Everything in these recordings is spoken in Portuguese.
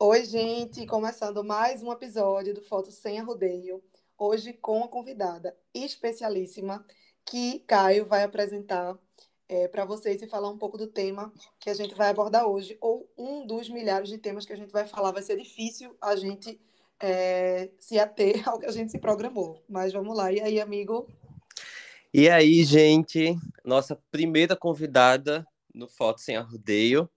Oi, gente, começando mais um episódio do Foto Sem Arrodeio. Hoje com a convidada especialíssima que Caio vai apresentar é, para vocês e falar um pouco do tema que a gente vai abordar hoje, ou um dos milhares de temas que a gente vai falar. Vai ser difícil a gente é, se ater ao que a gente se programou, mas vamos lá. E aí, amigo? E aí, gente, nossa primeira convidada no Foto Sem Arrodeio.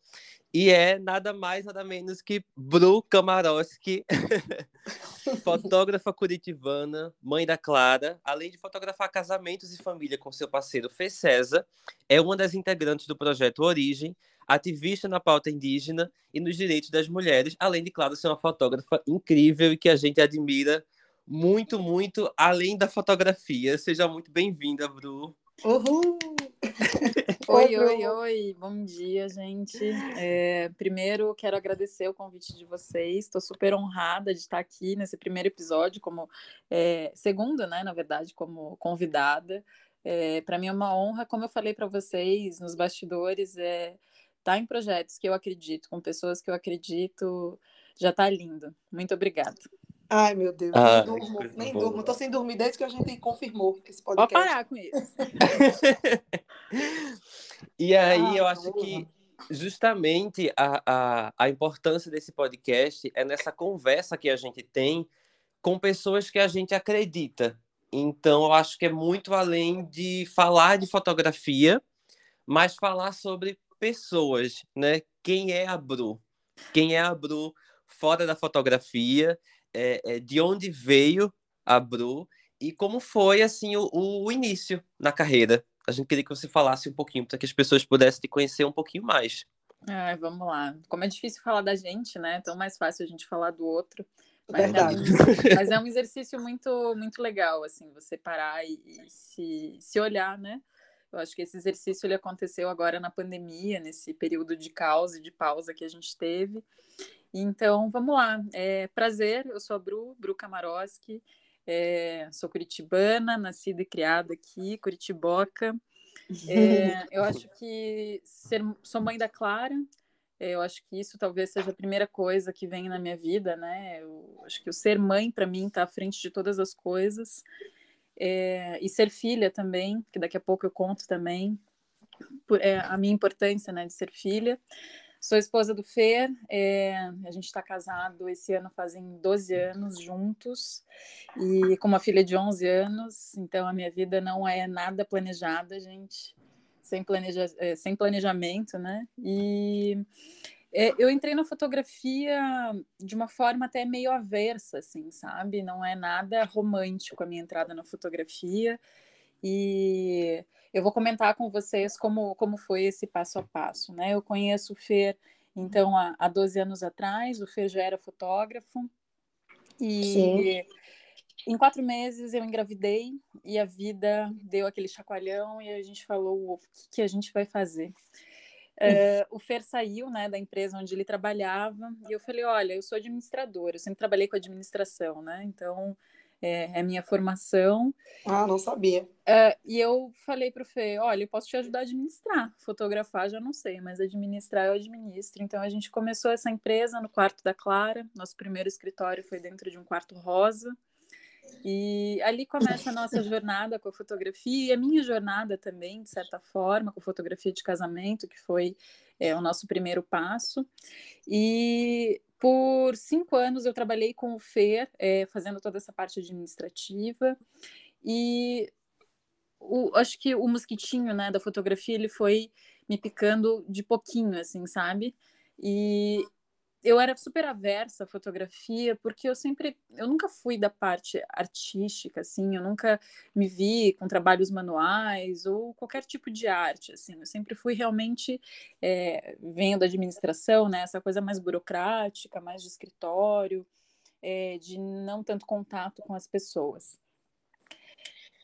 E é nada mais, nada menos que Bru Kamarowski, fotógrafa curitibana, mãe da Clara, além de fotografar casamentos e família com seu parceiro Fê César, é uma das integrantes do projeto Origem, ativista na pauta indígena e nos direitos das mulheres, além de, claro, ser uma fotógrafa incrível e que a gente admira muito, muito, além da fotografia. Seja muito bem-vinda, Bru. Uhul! oi, oi, oi, bom dia, gente. É, primeiro, quero agradecer o convite de vocês. Estou super honrada de estar aqui nesse primeiro episódio, como é, segundo, né, na verdade, como convidada. É, para mim é uma honra, como eu falei para vocês nos bastidores, é estar tá em projetos que eu acredito, com pessoas que eu acredito, já está lindo. Muito obrigada. Ai, meu Deus, ah, nem durmo, nem boa. durmo. Tô sem dormir desde que a gente confirmou esse podcast. Pode parar com isso. e aí, ah, eu acho boa. que justamente a, a, a importância desse podcast é nessa conversa que a gente tem com pessoas que a gente acredita. Então, eu acho que é muito além de falar de fotografia, mas falar sobre pessoas, né? Quem é a Bru? Quem é a Bru fora da fotografia é, é, de onde veio a Bru e como foi assim o, o, início na carreira. A gente queria que você falasse um pouquinho para que as pessoas pudessem te conhecer um pouquinho mais. Ai, vamos lá. Como é difícil falar da gente, né? É tão mais fácil a gente falar do outro. Mas Verdade. É, mas é um exercício muito, muito legal, assim, você parar e, e, se, se olhar, né? Eu acho que esse exercício ele aconteceu agora na pandemia, nesse período de caos e de pausa que a gente teve. Então, vamos lá. É, prazer, eu sou a Bru, Bru Kamarowski, é, sou curitibana, nascida e criada aqui, curitiboca. É, eu acho que ser, sou mãe da Clara, é, eu acho que isso talvez seja a primeira coisa que vem na minha vida, né? Eu acho que o ser mãe, para mim, está à frente de todas as coisas. É, e ser filha também, que daqui a pouco eu conto também, por, é, a minha importância né, de ser filha. Sou esposa do Fer, é, a gente está casado esse ano fazem 12 anos juntos e com uma filha de 11 anos, então a minha vida não é nada planejada, gente, sem, planeja, é, sem planejamento, né? E é, eu entrei na fotografia de uma forma até meio aversa, assim, sabe? Não é nada romântico a minha entrada na fotografia e eu vou comentar com vocês como, como foi esse passo a passo, né? Eu conheço o Fer, então, há, há 12 anos atrás, o Fer já era fotógrafo, e Sim. em quatro meses eu engravidei, e a vida deu aquele chacoalhão, e a gente falou, o que, que a gente vai fazer? Uh, o Fer saiu né, da empresa onde ele trabalhava e eu falei: Olha, eu sou administradora, eu sempre trabalhei com administração, né? Então é, é minha formação. Ah, não sabia. É, e eu falei para o Fê, olha, eu posso te ajudar a administrar, fotografar já não sei, mas administrar eu administro. Então a gente começou essa empresa no quarto da Clara, nosso primeiro escritório foi dentro de um quarto rosa, e ali começa a nossa jornada com a fotografia e a minha jornada também, de certa forma, com a fotografia de casamento, que foi é, o nosso primeiro passo. E por cinco anos eu trabalhei com o FER, é, fazendo toda essa parte administrativa, e o, acho que o mosquitinho né, da fotografia ele foi me picando de pouquinho, assim, sabe? E eu era super aversa à fotografia, porque eu sempre, eu nunca fui da parte artística, assim, eu nunca me vi com trabalhos manuais ou qualquer tipo de arte, assim, eu sempre fui realmente, é, venho da administração, né, essa coisa mais burocrática, mais de escritório, é, de não tanto contato com as pessoas.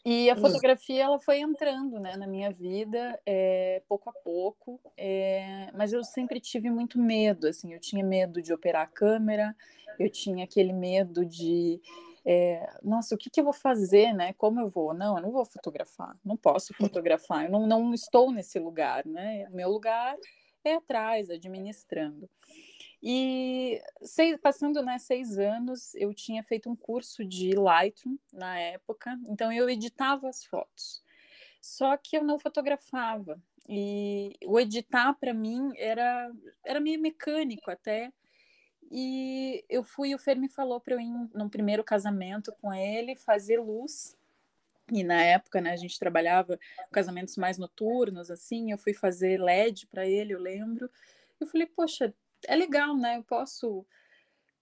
E a hum. fotografia ela foi entrando né, na minha vida é, pouco a pouco, é, mas eu sempre tive muito medo. Assim, eu tinha medo de operar a câmera, eu tinha aquele medo de é, nossa, o que, que, eu vou fazer, né? Como eu vou? Não, eu não vou fotografar, não posso hum. fotografar, eu não, não estou nesse lugar, né? Meu lugar é atrás, administrando. E seis, passando né, seis anos, eu tinha feito um curso de Lightroom na época, então eu editava as fotos. Só que eu não fotografava. E o editar para mim era, era meio mecânico até. E eu fui, o Fer me falou para eu ir num primeiro casamento com ele, fazer luz. E na época, né, a gente trabalhava casamentos mais noturnos, assim, eu fui fazer LED para ele, eu lembro. Eu falei, poxa, é legal, né? Eu posso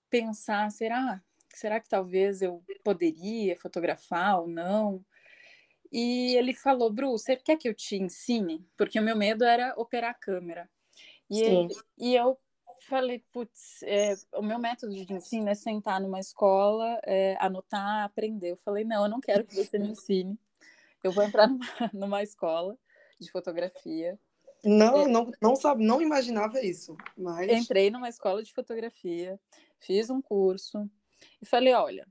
pensar, será? Será que talvez eu poderia fotografar ou não? E ele falou, Bru, você quer que eu te ensine? Porque o meu medo era operar a câmera. E, ele, e eu falei, putz, é, o meu método de ensino é sentar numa escola, é, anotar, aprender. Eu falei, não, eu não quero que você me ensine. Eu vou entrar numa, numa escola de fotografia não, é. não, não sabe, não imaginava isso, mas entrei numa escola de fotografia, fiz um curso e falei, olha,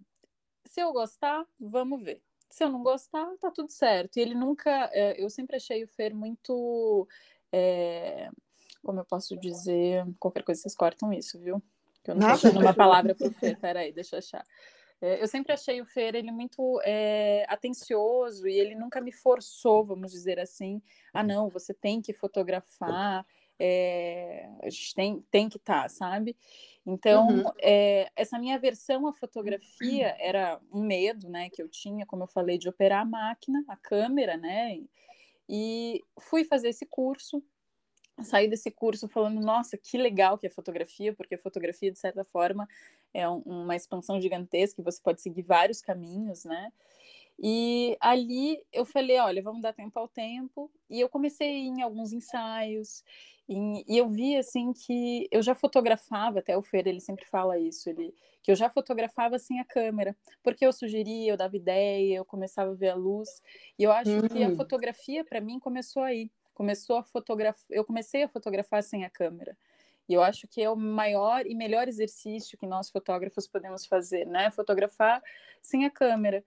se eu gostar, vamos ver. Se eu não gostar, tá tudo certo. E ele nunca, é, eu sempre achei o Fer muito, é, como eu posso dizer, qualquer coisa vocês cortam isso, viu? Que eu não sei uma palavra pro Fer, peraí, deixa eu achar. É, eu sempre achei o Fer ele muito é, atencioso e ele nunca me forçou, vamos dizer assim, ah não, você tem que fotografar, é, a gente tem, tem que estar, tá, sabe? Então, uhum. é, essa minha versão à fotografia era um medo, né, que eu tinha, como eu falei, de operar a máquina, a câmera, né? E fui fazer esse curso, saí desse curso falando, nossa, que legal que é fotografia, porque a fotografia, de certa forma, é um, uma expansão gigantesca, você pode seguir vários caminhos, né? E ali eu falei, olha, vamos dar tempo ao tempo. E eu comecei em alguns ensaios, e, e eu vi, assim, que eu já fotografava, até o Fer, ele sempre fala isso, ele, que eu já fotografava sem a câmera, porque eu sugeria, eu dava ideia, eu começava a ver a luz, e eu acho hum. que a hum. fotografia, para mim, começou aí começou a fotografar, eu comecei a fotografar sem a câmera. E eu acho que é o maior e melhor exercício que nós fotógrafos podemos fazer, né? Fotografar sem a câmera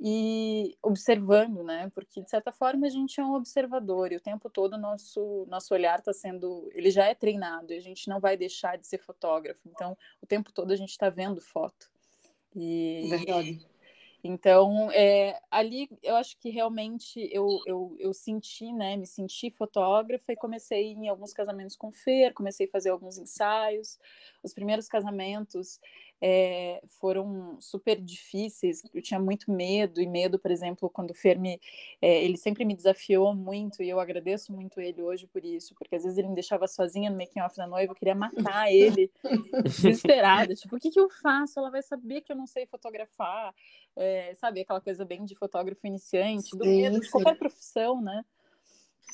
e observando, né? Porque de certa forma a gente é um observador e o tempo todo nosso nosso olhar está sendo, ele já é treinado e a gente não vai deixar de ser fotógrafo. Então, o tempo todo a gente está vendo foto. E Verdade. Então, é, ali eu acho que realmente eu, eu, eu senti, né, me senti fotógrafa e comecei em alguns casamentos com Fer, comecei a fazer alguns ensaios. Os primeiros casamentos é, foram super difíceis, eu tinha muito medo, e medo, por exemplo, quando o Fer me, é, ele sempre me desafiou muito, e eu agradeço muito ele hoje por isso, porque às vezes ele me deixava sozinha no making off da noiva, eu queria matar ele, desesperada, tipo, o que, que eu faço? Ela vai saber que eu não sei fotografar, é, sabe, aquela coisa bem de fotógrafo iniciante, do medo de qualquer profissão, né?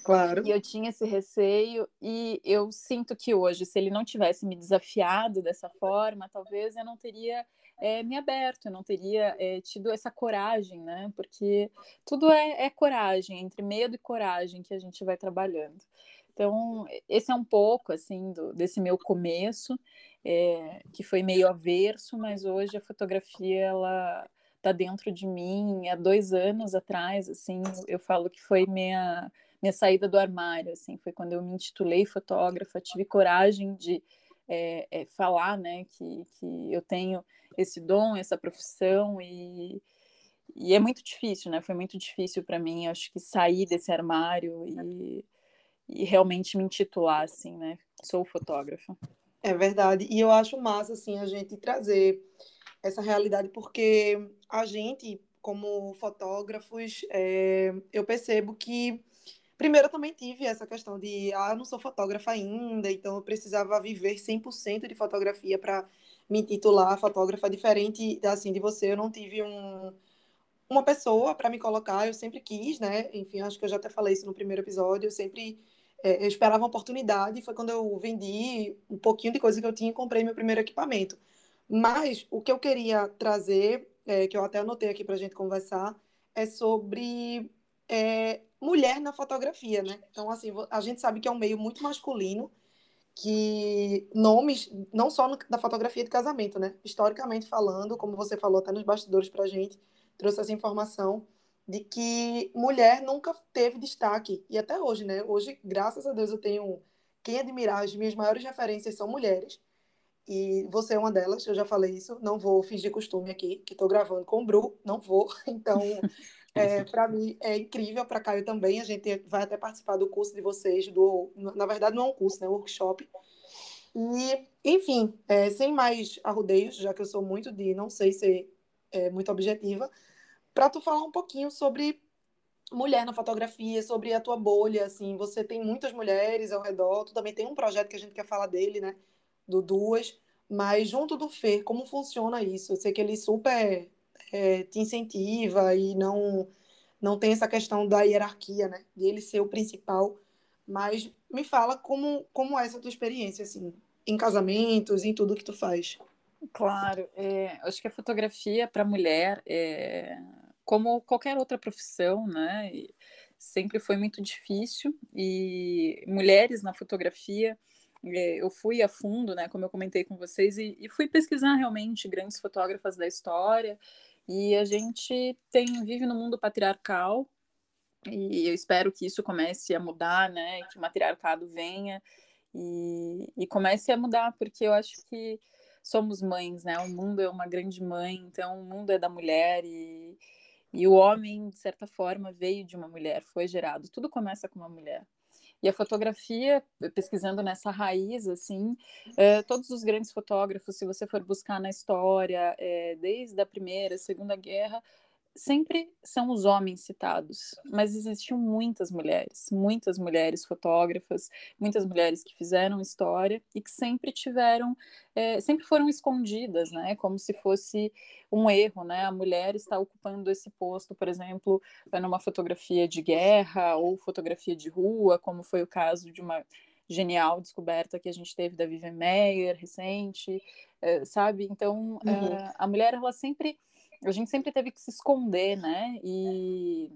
Claro. E eu tinha esse receio, e eu sinto que hoje, se ele não tivesse me desafiado dessa forma, talvez eu não teria é, me aberto, eu não teria é, tido essa coragem, né? Porque tudo é, é, coragem, entre medo e coragem que a gente vai trabalhando. Então, esse é um pouco, assim, do, desse meu começo, é, que foi meio averso, mas hoje a fotografia, ela está dentro de mim. Há dois anos atrás, assim, eu falo que foi minha minha saída do armário, assim, foi quando eu me intitulei fotógrafa, tive coragem de é, é, falar, né, que, que eu tenho esse dom, essa profissão e, e é muito difícil, né, foi muito difícil para mim, acho que sair desse armário e, e realmente me intitular, assim, né, sou fotógrafa. É verdade, e eu acho massa, assim, a gente trazer essa realidade, porque a gente, como fotógrafos, é, eu percebo que Primeiro, eu também tive essa questão de, ah, eu não sou fotógrafa ainda, então eu precisava viver 100% de fotografia para me titular fotógrafa. Diferente, assim, de você, eu não tive um, uma pessoa para me colocar, eu sempre quis, né? Enfim, acho que eu já até falei isso no primeiro episódio, eu sempre é, eu esperava uma oportunidade, foi quando eu vendi um pouquinho de coisa que eu tinha e comprei meu primeiro equipamento. Mas o que eu queria trazer, é, que eu até anotei aqui para a gente conversar, é sobre é, mulher na fotografia, né? Então, assim, a gente sabe que é um meio muito masculino, que nomes, não só no, da fotografia de casamento, né? Historicamente falando, como você falou até nos bastidores pra gente, trouxe essa informação de que mulher nunca teve destaque. E até hoje, né? Hoje, graças a Deus, eu tenho quem admirar, as minhas maiores referências são mulheres. e você é uma delas, eu já falei isso, não vou fingir costume aqui, que estou gravando com o Bru, não vou. Então, é, para mim é incrível, para Caio também. A gente vai até participar do curso de vocês, do, na verdade não é um curso, né, é um workshop. E, enfim, é, sem mais arrudeios, já que eu sou muito de não sei ser é, muito objetiva, para tu falar um pouquinho sobre mulher na fotografia, sobre a tua bolha, assim, você tem muitas mulheres ao redor, tu também tem um projeto que a gente quer falar dele, né, do Duas, mas junto do Fer, como funciona isso? Eu sei que ele super é, te incentiva e não não tem essa questão da hierarquia, né, de ele ser o principal, mas me fala como como é essa tua experiência, assim, em casamentos, em tudo que tu faz. Claro, é, acho que a fotografia para mulher é como qualquer outra profissão, né? Sempre foi muito difícil e mulheres na fotografia, é, eu fui a fundo, né? Como eu comentei com vocês e, e fui pesquisar realmente grandes fotógrafas da história e a gente tem vive no mundo patriarcal e eu espero que isso comece a mudar, né? Que o matriarcado venha e, e comece a mudar, porque eu acho que somos mães, né? O mundo é uma grande mãe, então o mundo é da mulher e e o homem, de certa forma, veio de uma mulher, foi gerado. Tudo começa com uma mulher. E a fotografia, pesquisando nessa raiz, assim, é, todos os grandes fotógrafos, se você for buscar na história, é, desde a Primeira, Segunda Guerra, sempre são os homens citados, mas existiam muitas mulheres, muitas mulheres fotógrafas, muitas mulheres que fizeram história e que sempre tiveram, é, sempre foram escondidas, né? Como se fosse um erro, né? A mulher está ocupando esse posto, por exemplo, numa fotografia de guerra ou fotografia de rua, como foi o caso de uma genial descoberta que a gente teve da Vivian Meyer recente, é, sabe? Então, uhum. É, a mulher ela sempre a gente sempre teve que se esconder, né? E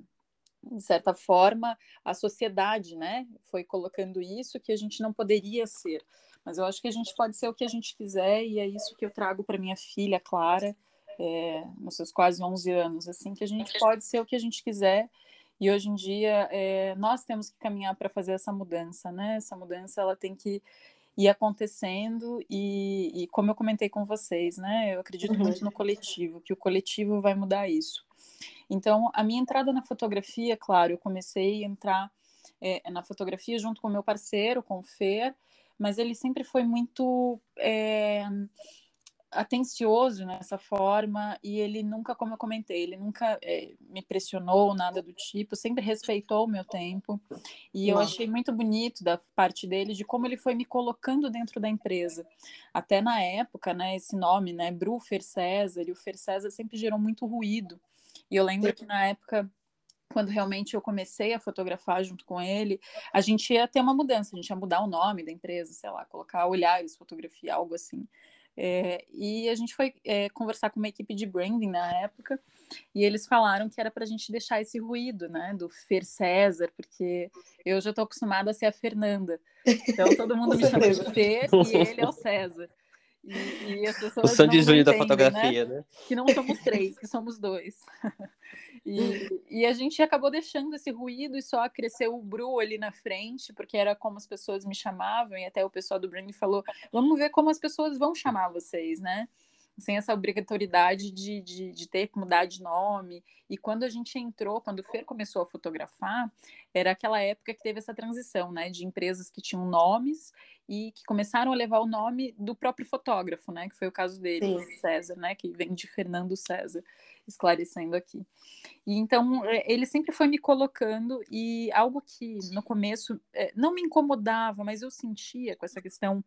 de certa forma a sociedade, né, foi colocando isso que a gente não poderia ser. Mas eu acho que a gente pode ser o que a gente quiser e é isso que eu trago para minha filha Clara, é, nos seus quase 11 anos, assim, que a gente pode ser o que a gente quiser. E hoje em dia é, nós temos que caminhar para fazer essa mudança, né? Essa mudança ela tem que ir acontecendo e, e, como eu comentei com vocês, né? Eu acredito uhum. muito no coletivo, que o coletivo vai mudar isso. Então, a minha entrada na fotografia, claro, eu comecei a entrar é, na fotografia junto com o meu parceiro, com o Fer, mas ele sempre foi muito é, atencioso nessa forma e ele nunca, como eu comentei, ele nunca é, me pressionou, nada do tipo, sempre respeitou o meu tempo e eu achei muito bonito da parte dele de como ele foi me colocando dentro da empresa. Até na época, né, esse nome, né, Bru Fer César, e o Fer César sempre gerou muito ruído. E eu lembro que na época quando realmente eu comecei a fotografar junto com ele, a gente ia ter uma mudança, a gente ia mudar o nome da empresa, sei lá, colocar olhares, fotografia, algo assim. É, e a gente foi é, conversar com uma equipe de branding na época, e eles falaram que era para a gente deixar esse ruído, né, do Fer César, porque eu já estou acostumada a ser a Fernanda. Então todo mundo me chama de Fer e ele é o César. E, e as pessoas o Sandy Júnior da fotografia, né? né? Que não somos três, que somos dois. E, e, a gente acabou deixando esse ruído e só cresceu o Bru ali na frente, porque era como as pessoas me chamavam, e até o pessoal do branding falou: vamos ver como as pessoas vão chamar vocês, né? Sem essa obrigatoriedade de, de, de, ter que mudar de nome. E quando a gente entrou, quando o Fer começou a fotografar, era aquela época que teve essa transição, né, de empresas que tinham nomes e que começaram a levar o nome do próprio fotógrafo, né, que foi o caso dele, Sim. César, né, que vem de Fernando César, esclarecendo aqui. E então é, ele sempre foi me colocando e algo que no começo é, não me incomodava, mas eu sentia com essa questão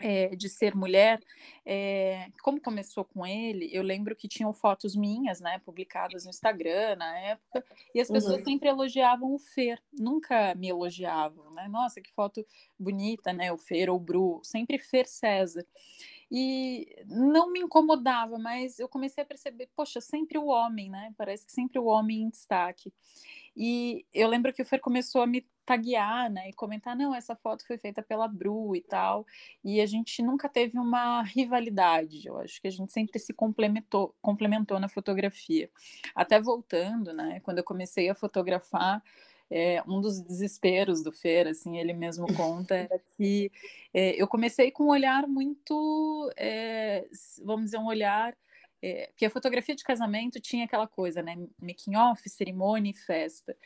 é, de ser mulher, é, como começou com ele, eu lembro que tinham fotos minhas, né, publicadas no Instagram na época, e as pessoas uhum. sempre elogiavam o Fer, nunca me elogiavam, né, nossa, que foto bonita, né, o Fer ou o Bru, sempre Fer César. E não me incomodava, mas eu comecei a perceber, poxa, sempre o homem, né? Parece que sempre o homem em destaque. E eu lembro que o Fer começou a me taguear, né, e comentar, não, essa foto foi feita pela Bru e tal, e a gente nunca teve uma rivalidade, eu acho que a gente sempre se complementou, complementou na fotografia. Até voltando, né, quando eu comecei a fotografar, é, um dos desesperos do Fer, assim, ele mesmo conta, era que é, eu comecei com um olhar muito, é, vamos dizer, um olhar é, porque a fotografia de casamento tinha aquela coisa, né? Making off, cerimônia e festa.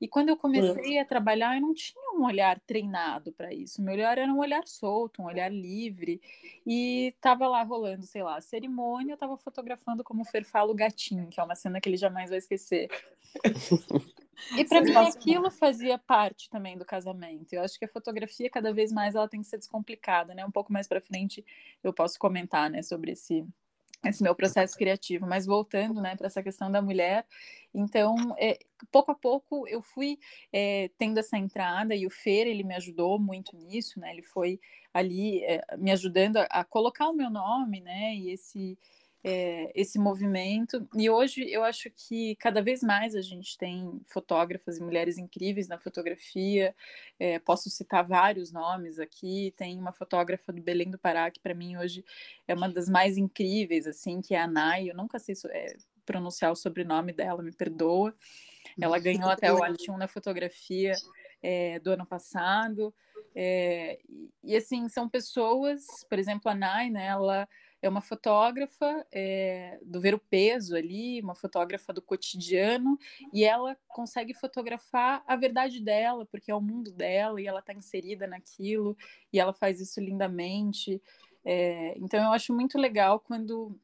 E quando eu comecei a trabalhar, eu não tinha um olhar treinado para isso. Meu olhar era um olhar solto, um olhar livre. E tava lá rolando, sei lá, a cerimônia, eu tava fotografando como Ferfalo Gatinho, que é uma cena que ele jamais vai esquecer. E para mim aquilo fazia parte também do casamento. Eu acho que a fotografia cada vez mais ela tem que ser descomplicada, né? Um pouco mais para frente eu posso comentar, né, sobre esse esse meu processo criativo. Mas voltando, né, para essa questão da mulher, então, é, pouco a pouco eu fui é, tendo essa entrada e o Fer, ele me ajudou muito nisso, né? Ele foi ali é, me ajudando a, a, colocar o meu nome, né? E esse é, esse movimento. E hoje eu acho que cada vez mais a gente tem fotógrafas e mulheres incríveis na fotografia. É, posso citar vários nomes aqui. Tem uma fotógrafa do Belém do Pará que para mim hoje é uma das mais incríveis, assim, que é a Nai. Eu nunca sei é, pronunciar o sobrenome dela, me perdoa. Ela ganhou até o 1 na fotografia é, do ano passado. É, e, e, assim, são pessoas, por exemplo, a Nai, né, ela é uma fotógrafa é, do ver o peso ali, uma fotógrafa do cotidiano, e ela consegue fotografar a verdade dela, porque é o mundo dela e ela está inserida naquilo, e ela faz isso lindamente. É, então eu acho muito legal quando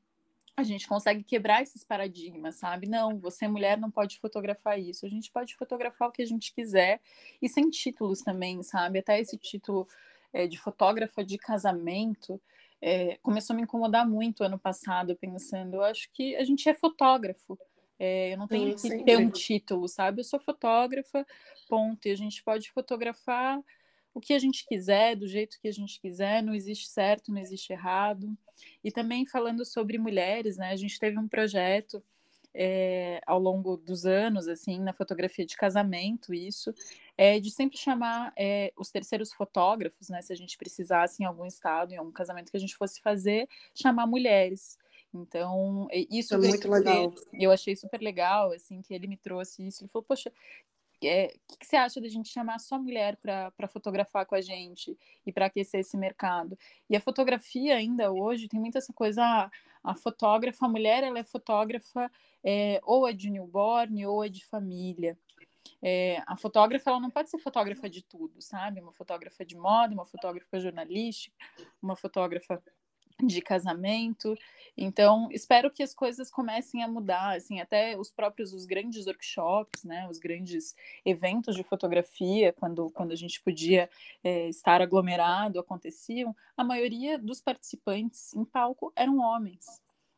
a gente consegue quebrar esses paradigmas, sabe? Não, você mulher não pode fotografar isso. A gente pode fotografar o que a gente quiser e sem títulos também, sabe? Até esse título é, de fotógrafa de casamento é, começou a me incomodar muito ano passado, pensando, eu acho que a gente é fotógrafo. É, eu não tenho sim, que sim. ter um título, sabe? Eu sou fotógrafa, ponto. E a gente pode fotografar o que a gente quiser, do jeito que a gente quiser, não existe certo, não existe errado. E também falando sobre mulheres, né? A gente teve um projeto é, ao longo dos anos, assim, na fotografia de casamento, isso, é de sempre chamar é, os terceiros fotógrafos, né, se a gente precisasse em algum estado, em algum casamento que a gente fosse fazer, chamar mulheres. Então, isso é muito legal. Eu achei super legal, assim, que ele me trouxe isso. Ele falou, poxa, o é, que, que, você acha da gente chamar só mulher para fotografar com a gente e para aquecer esse mercado? E a fotografia ainda hoje tem muita essa coisa, ah, a fotógrafa, a mulher, ela é fotógrafa é, ou é de newborn ou é de família. É, a fotógrafa ela não pode ser fotógrafa de tudo, sabe? Uma fotógrafa de moda, uma fotógrafa jornalística, uma fotógrafa de casamento. Então, espero que as coisas comecem a mudar, assim, até os próprios os grandes workshops, né, os grandes eventos de fotografia, quando, quando a gente podia é, estar aglomerado, aconteciam, a maioria dos participantes em palco eram homens.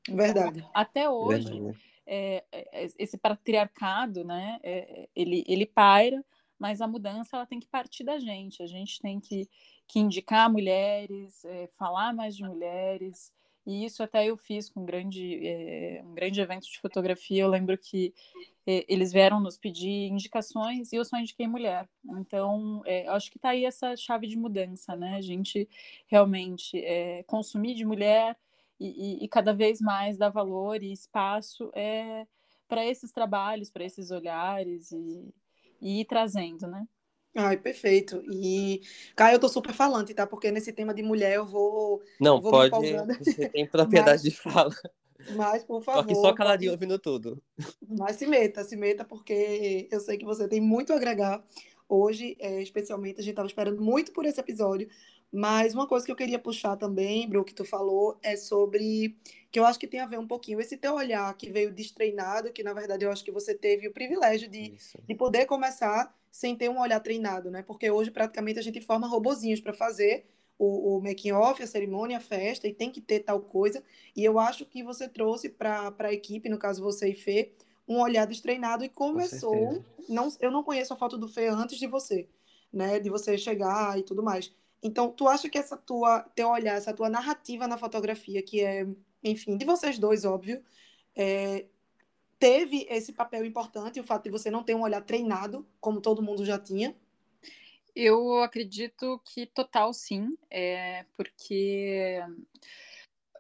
Então, Verdade. Até hoje, Verdade. É, é, esse patriarcado, né, é, ele, ele paira, mas a mudança ela tem que partir da gente. A gente tem que, que indicar mulheres, é, falar mais de mulheres. E isso até eu fiz com um grande, é, um grande evento de fotografia. Eu lembro que é, eles vieram nos pedir indicações e eu só indiquei mulher. Então, é, acho que está aí essa chave de mudança, né? A gente realmente é, consumir de mulher e, e, e, cada vez mais dar valor e espaço é, para esses trabalhos, para esses olhares e, e ir trazendo, né? Ai, perfeito. E, Caio, eu tô super falante, tá? Porque nesse tema de mulher eu vou. Não, eu vou pode. Você tem propriedade mas, de fala. Mas, por favor. Tô aqui só caladinho pode... ouvindo tudo. Mas se meta, se meta, porque eu sei que você tem muito a agregar. Hoje, é, especialmente, a gente estava esperando muito por esse episódio, mas uma coisa que eu queria puxar também, Bru, que tu falou, é sobre que eu acho que tem a ver um pouquinho esse teu olhar que veio destreinado, que na verdade eu acho que você teve o privilégio de, de poder começar sem ter um olhar treinado, né? Porque hoje praticamente a gente forma robozinhos para fazer o, o making off, a cerimônia, a festa, e tem que ter tal coisa. E eu acho que você trouxe para a equipe, no caso você e Fê, um olhar destreinado e começou. Não, eu não conheço a foto do Fê antes de você, né? De você chegar e tudo mais. Então, tu acha que essa tua teu olhar, essa tua narrativa na fotografia, que é, enfim, de vocês dois, óbvio, é, teve esse papel importante, o fato de você não ter um olhar treinado, como todo mundo já tinha? Eu acredito que total sim, é, porque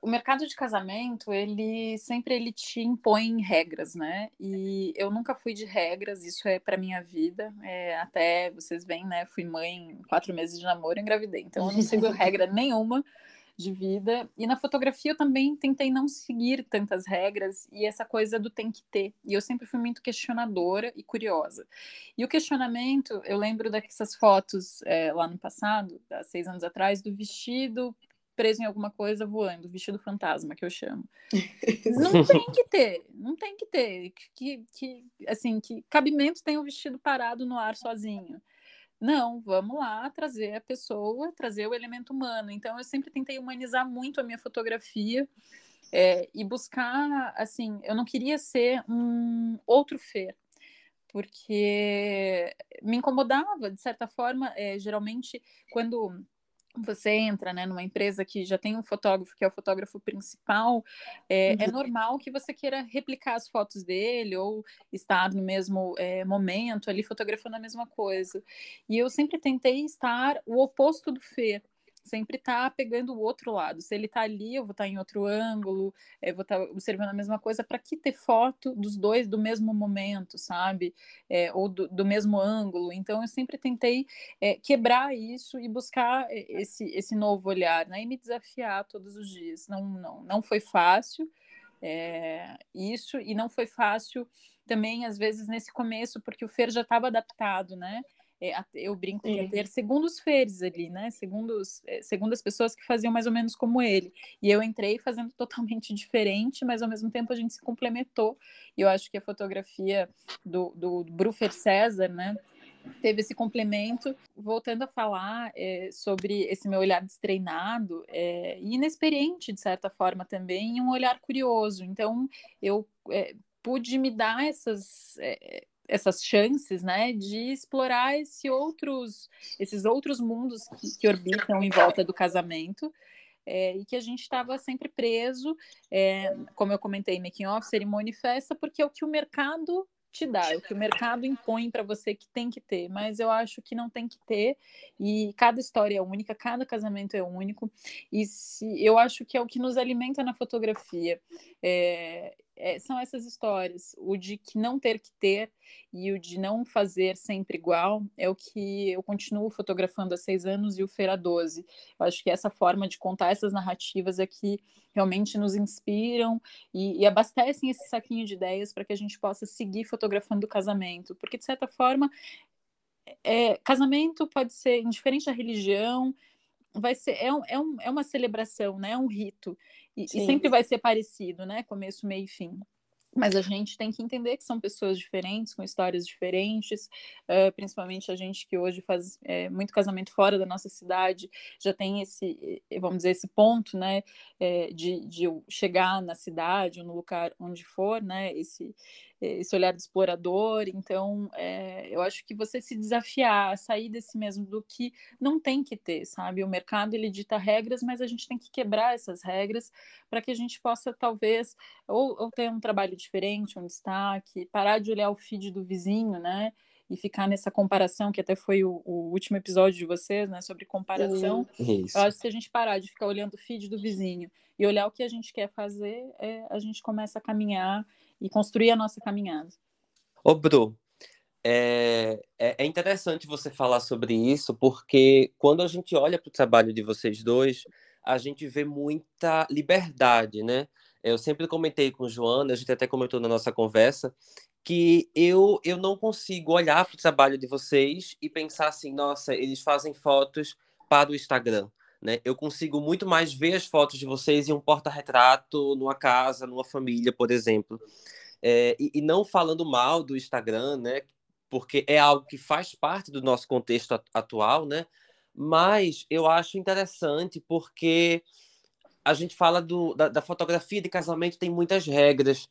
o mercado de casamento, ele sempre ele te impõe regras, né? E eu nunca fui de regras, isso é para minha vida. É, até vocês veem, né? Fui mãe quatro meses de namoro e engravidei. Então eu não sigo regra nenhuma de vida. E na fotografia eu também tentei não seguir tantas regras e essa coisa do tem que ter. E eu sempre fui muito questionadora e curiosa. E o questionamento, eu lembro dessas fotos é, lá no passado, há seis anos atrás, do vestido preso em alguma coisa voando, vestido fantasma, que eu chamo. Não tem que ter, não tem que ter. Que, que, assim, que cabimento tem o um vestido parado no ar sozinho. Não, vamos lá trazer a pessoa, trazer o elemento humano. Então, eu sempre tentei humanizar muito a minha fotografia é, e buscar, assim, eu não queria ser um outro Fer, porque me incomodava, de certa forma, é, geralmente, quando você entra né, numa empresa que já tem um fotógrafo que é o fotógrafo principal, é, é uhum. é normal que você queira replicar as fotos dele ou estar no mesmo é, momento ali fotografando a mesma coisa. E eu sempre tentei estar o oposto do Fê sempre tá pegando o outro lado. Se ele tá ali, eu vou estar tá em outro ângulo, eu vou estar tá observando a mesma coisa, para que ter foto dos dois do mesmo momento, sabe? É, ou do, do, mesmo ângulo. Então, eu sempre tentei é, quebrar isso e buscar esse, esse novo olhar, né? E me desafiar todos os dias. Não, não, não foi fácil é, isso, e não foi fácil também, às vezes, nesse começo, porque o Fer já estava adaptado, né? É, eu brinco que ia ter segundos feres ali, né? Segundos, é, segundo as pessoas que faziam mais ou menos como ele. E eu entrei fazendo totalmente diferente, mas ao mesmo tempo a gente se complementou. E eu acho que a fotografia do, do Brufer César, né? teve esse complemento. Voltando a falar é, sobre esse meu olhar destreinado é, e inexperiente, de certa forma, também, e um olhar curioso. Então, eu é, pude me dar essas, é, essas chances, né, de explorar esse outros, esses outros mundos que, que orbitam em volta do casamento. É, e que a gente estava sempre preso, é, como eu comentei, making off, cerimônia e festa, porque é o que o mercado te dá, é o que o mercado impõe para você que tem que ter, mas eu acho que não tem que ter, e cada história é única, cada casamento é único, e se, eu acho que é o que nos alimenta na fotografia. É, é, são essas histórias. O de que não ter que ter e o de não fazer sempre igual é o que eu continuo fotografando há seis anos e o Feira 12. Eu acho que essa forma de contar essas narrativas é que realmente nos inspiram e, e abastecem esse saquinho de ideias para que a gente possa seguir fotografando o casamento. Porque, de certa forma, é, casamento pode ser, indiferente da religião, vai ser é, um, é, um, é uma celebração, né? É um rito. E, e, sempre vai ser parecido, né? Começo, meio e fim. Mas a gente tem que entender que são pessoas diferentes, com histórias diferentes, uh, principalmente a gente que hoje faz é, muito casamento fora da nossa cidade, já tem esse, vamos dizer, esse ponto, né, é, de, de chegar na cidade ou no lugar onde for, né, esse, esse olhar de explorador. Então, é, eu acho que você se desafiar sair desse mesmo do que não tem que ter, sabe? O mercado ele dita regras, mas a gente tem que quebrar essas regras para que a gente possa talvez ou, ou ter um trabalho diferente, um destaque, parar de olhar o feed do vizinho, né? e ficar nessa comparação, que até foi o, o último episódio de vocês, né, sobre comparação. Isso. Eu acho que se a gente parar de ficar olhando o feed do vizinho e olhar o que a gente quer fazer, é, a gente começa a caminhar e construir a nossa caminhada. Ô, Bru, é, é, é interessante você falar sobre isso, porque quando a gente olha para o trabalho de vocês dois, a gente vê muita liberdade, né? Eu sempre comentei com Joana, a gente até comentou na nossa conversa, que eu, eu não consigo olhar para o trabalho de vocês e pensar assim, nossa, eles fazem fotos para o Instagram. Né? Eu consigo muito mais ver as fotos de vocês em um porta-retrato, numa casa, numa família, por exemplo. É, e, e, não falando mal do Instagram, né? Porque é algo que faz parte do nosso contexto atual, né? Mas eu acho interessante porque a gente fala do, da, da fotografia de casamento tem muitas regras.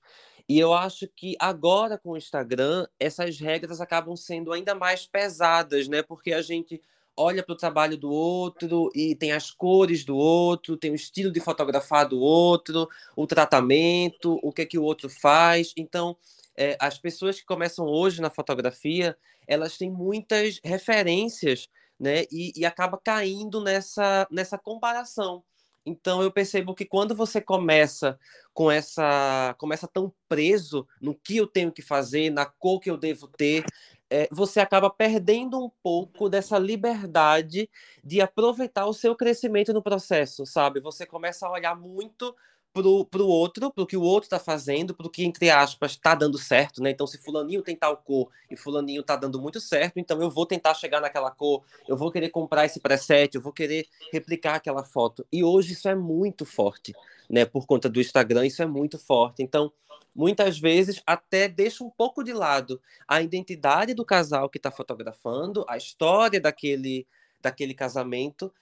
E eu acho que agora com o Instagram, essas regras acabam sendo ainda mais pesadas, né? Porque a gente olha para o trabalho do outro e tem as cores do outro, tem o estilo de fotografar do outro, o tratamento, o que é que o outro faz. Então, é, as pessoas que começam hoje na fotografia, elas têm muitas referências, né? E, e acaba caindo nessa, nessa comparação. Então eu percebo que quando você começa com essa, começa tão preso no que eu tenho que fazer, na cor que eu devo ter, é, você acaba perdendo um pouco dessa liberdade de aproveitar o seu crescimento no processo, sabe? Você começa a olhar muito pro, pro outro, pro que o outro está fazendo, pro que, entre aspas, está dando certo, né? Então, se fulaninho tem tal cor e fulaninho está dando muito certo, então eu vou tentar chegar naquela cor, eu vou querer comprar esse preset, eu vou querer replicar aquela foto. E hoje isso é muito forte, né? Por conta do Instagram, isso é muito forte. Então, muitas vezes até deixa um pouco de lado a identidade do casal que está fotografando, a história daquele, daquele casamento,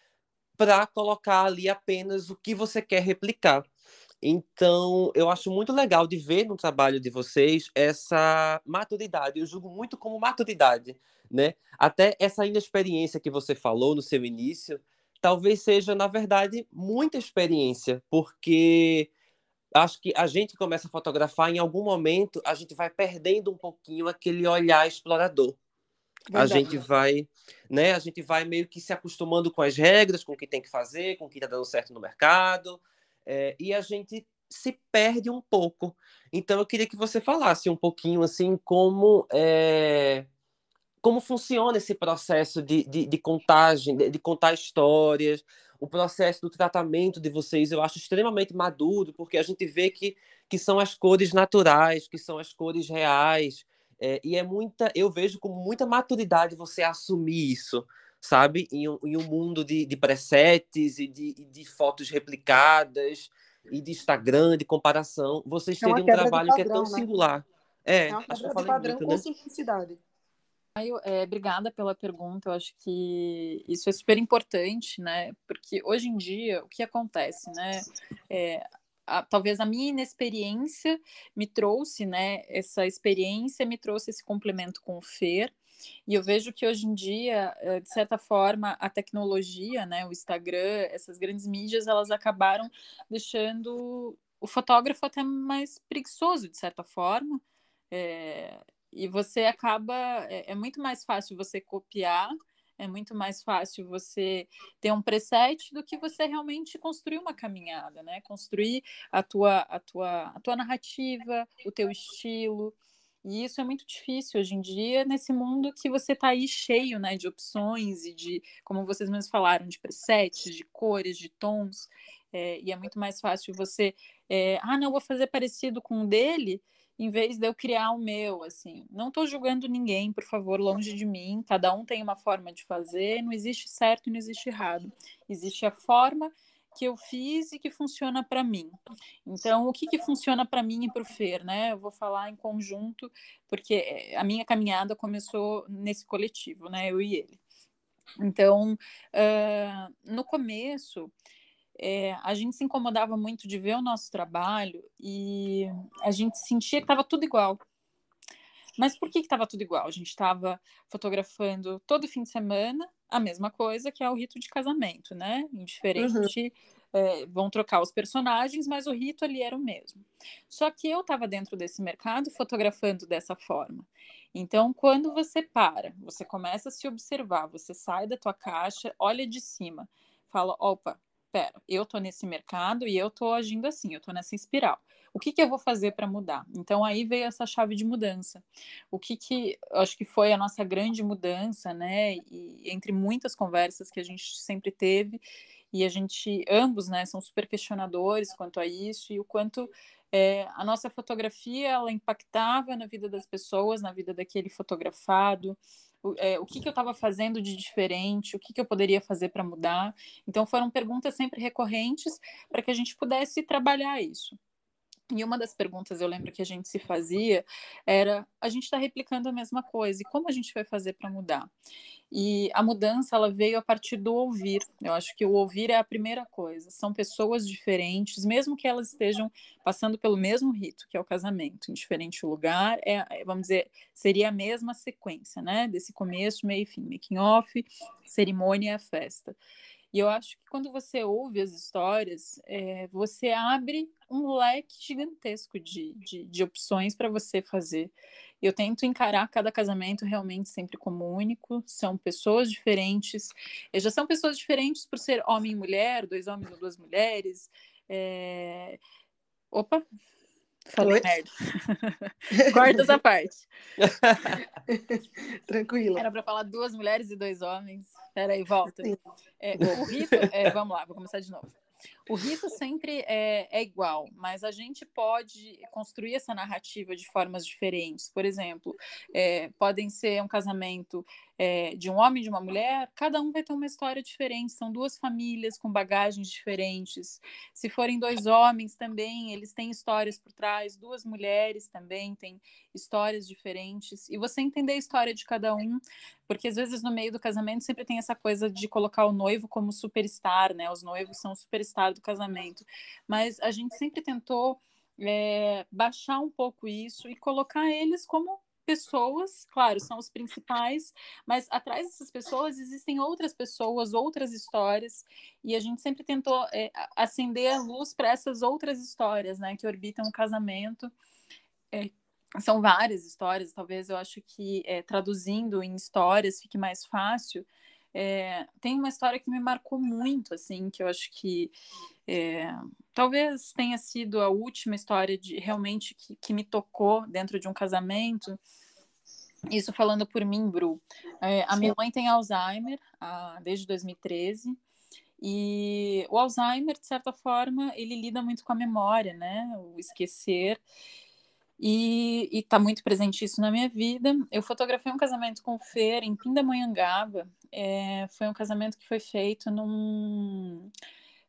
para colocar ali apenas o que você quer replicar. Então, eu acho muito legal de ver no trabalho de vocês essa maturidade. Eu julgo muito como maturidade, né? Até essa inexperiência que você falou no seu início, talvez seja, na verdade, muita experiência, porque acho que a gente começa a fotografar, em algum momento, a gente vai perdendo um pouquinho aquele olhar explorador. Verdade. A gente vai, né? A gente vai meio que se acostumando com as regras, com o que tem que fazer, com o que está dando certo no mercado é, e a gente se perde um pouco. Então eu queria que você falasse um pouquinho assim como é, como funciona esse processo de, de, de contagem, de, de, contar histórias, o processo do tratamento de vocês eu acho extremamente maduro, porque a gente vê que, que são as cores naturais, que são as cores reais, é, e é muita, eu vejo com muita maturidade você assumir isso, sabe? Em um, em um mundo de, de presets e de, de fotos replicadas e de Instagram, de comparação, vocês é teriam um trabalho padrão, que é tão né? singular. É, é uma acho que eu falei padrão muito, com né? simplicidade. É, obrigada pela pergunta. Eu acho que isso é super importante, né? Porque hoje em dia o que acontece, né? É, a, talvez a minha inexperiência me trouxe, né? Essa experiência me trouxe esse complemento com o Fer. E eu vejo que hoje em dia, eh, de certa forma, a tecnologia, né, o Instagram, essas grandes mídias, elas acabaram deixando o fotógrafo até mais preguiçoso, de certa forma. É, e você acaba. É, é, muito mais fácil você copiar, é muito mais fácil você ter um preset do que você realmente construir uma caminhada, né? Construir a tua, a tua, a tua narrativa, o teu estilo. E isso é muito difícil hoje em dia, nesse mundo que você está aí cheio né, de opções e de, como vocês mesmos falaram, de presets, de cores, de tons. É, e é muito mais fácil você. É, ah, não, vou fazer parecido com o dele, em vez de eu criar o meu, assim. Não estou julgando ninguém, por favor, longe de mim. Cada um tem uma forma de fazer, não existe certo e não existe errado. Existe a forma que eu fiz e que funciona para mim. Então, o que, que funciona para mim e para o Fer, né? Eu vou falar em conjunto, porque eh, a minha caminhada começou nesse coletivo, né? Eu e ele. Então, uh, no começo, é, a gente se incomodava muito de ver o nosso trabalho e a gente sentia que estava tudo igual. Mas por que estava tudo igual? A gente estava fotografando todo fim de semana a mesma coisa que é o rito de casamento, né? Indiferente, uhum. é, vão trocar os personagens, mas o rito ali era o mesmo. Só que eu estava dentro desse mercado fotografando dessa forma. Então, quando você para, você começa a se observar, você sai da tua caixa, olha de cima, fala, opa, pera, eu tô nesse mercado e eu tô agindo assim, eu tô nessa espiral o que, que eu vou fazer para mudar? Então aí veio essa chave de mudança. O que que acho que foi a nossa grande mudança, né? E entre muitas conversas que a gente sempre teve e a gente ambos, né, são super questionadores quanto a isso e o quanto é, a nossa fotografia ela impactava na vida das pessoas, na vida daquele fotografado, o, é, o que, que eu estava fazendo de diferente, o que, que eu poderia fazer para mudar. Então, foram perguntas sempre recorrentes para que a gente pudesse trabalhar isso. E uma das perguntas eu lembro que a gente se fazia era: a gente está replicando a mesma coisa, e como a gente vai fazer para mudar? E a mudança ela veio a partir do ouvir. Eu acho que o ouvir é a primeira coisa. São pessoas diferentes, mesmo que elas estejam passando pelo mesmo rito, que é o casamento, em diferente lugar, é, é vamos dizer, seria a mesma sequência, né? Desse começo, meio e fim, making off, cerimônia festa. E eu acho que quando você ouve as histórias, é, você abre um leque gigantesco de, de, de opções para você fazer. Eu tento encarar cada casamento realmente sempre como único. São pessoas diferentes. Já são pessoas diferentes por ser homem e mulher, dois homens ou duas mulheres. É... Opa, Falei Oi? merda. Corta essa parte. Tranquilo. Era para falar duas mulheres e dois homens. Peraí, volta. É, o rito. É, vamos lá, vou começar de novo. O rito sempre é, é, igual, mas a gente pode construir essa narrativa de formas diferentes. Por exemplo, é, podem ser um casamento é, de um homem e de uma mulher, cada um vai ter uma história diferente. São duas famílias com bagagens diferentes. Se forem dois homens também, eles têm histórias por trás. Duas mulheres também têm histórias diferentes. E você entender a história de cada um, porque às vezes no meio do casamento sempre tem essa coisa de colocar o noivo como superstar, né? Os noivos são superstar do casamento. Mas a gente sempre tentou é, baixar um pouco isso e colocar eles como pessoas, claro, são os principais, mas atrás dessas pessoas existem outras pessoas, outras histórias, e a gente sempre tentou é, acender a luz para essas outras histórias, né, que orbitam o casamento. É, são várias histórias, talvez eu acho que é, traduzindo em histórias fique mais fácil. É, tem uma história que me marcou muito, assim, que eu acho que é, talvez tenha sido a última história de realmente que, que me tocou dentro de um casamento. Isso falando por mim, Bru. É, a minha mãe tem Alzheimer a, desde 2013. E o Alzheimer, de certa forma, ele lida muito com a memória, né? O esquecer. E está muito presente isso na minha vida. Eu fotografei um casamento com o Fer em Pindamonhangaba. É, foi um casamento que foi feito num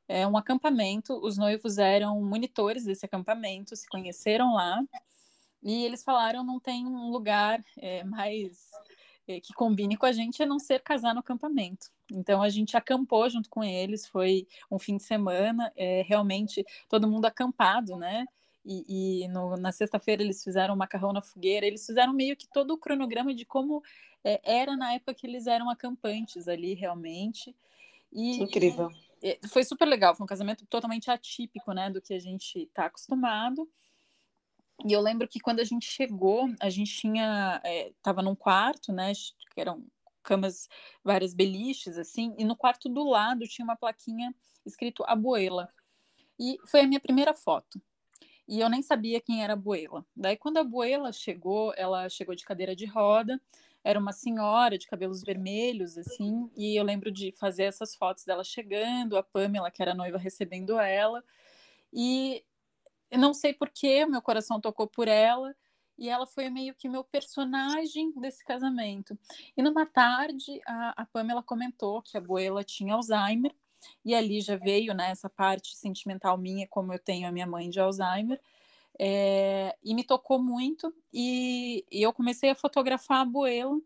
é, um acampamento. Os noivos eram monitores desse acampamento, se conheceram lá. E eles falaram não tem um lugar é, mais é, que combine com a gente a não ser casar no acampamento. Então a gente acampou junto com eles, foi um fim de semana, é, realmente todo mundo acampado, né? E, e no, na sexta-feira eles fizeram macarrão na fogueira, eles fizeram meio que todo o cronograma de como é, era na época que eles eram acampantes ali, realmente. E, Incrível. E, foi super legal, foi um casamento totalmente atípico, né, do que a gente está acostumado. E eu lembro que quando a gente chegou, a gente tinha. Estava é, num quarto, né? Que eram camas, várias beliches, assim, e no quarto do lado tinha uma plaquinha escrito Abuela. E foi a minha primeira foto. E eu nem sabia quem era a Abuela. Daí, quando a Abuela chegou, ela chegou de cadeira de roda, era uma senhora de cabelos vermelhos, assim, e eu lembro de fazer essas fotos dela chegando, a Pamela, que era noiva, recebendo ela. E eu não sei porquê, meu coração tocou por ela e ela foi meio que meu personagem desse casamento. E numa tarde, a, a Pamela comentou que a Boela tinha Alzheimer, e ali já veio né, essa parte sentimental minha, como eu tenho a minha mãe de Alzheimer, é, e me tocou muito, e, e eu comecei a fotografar a Boela.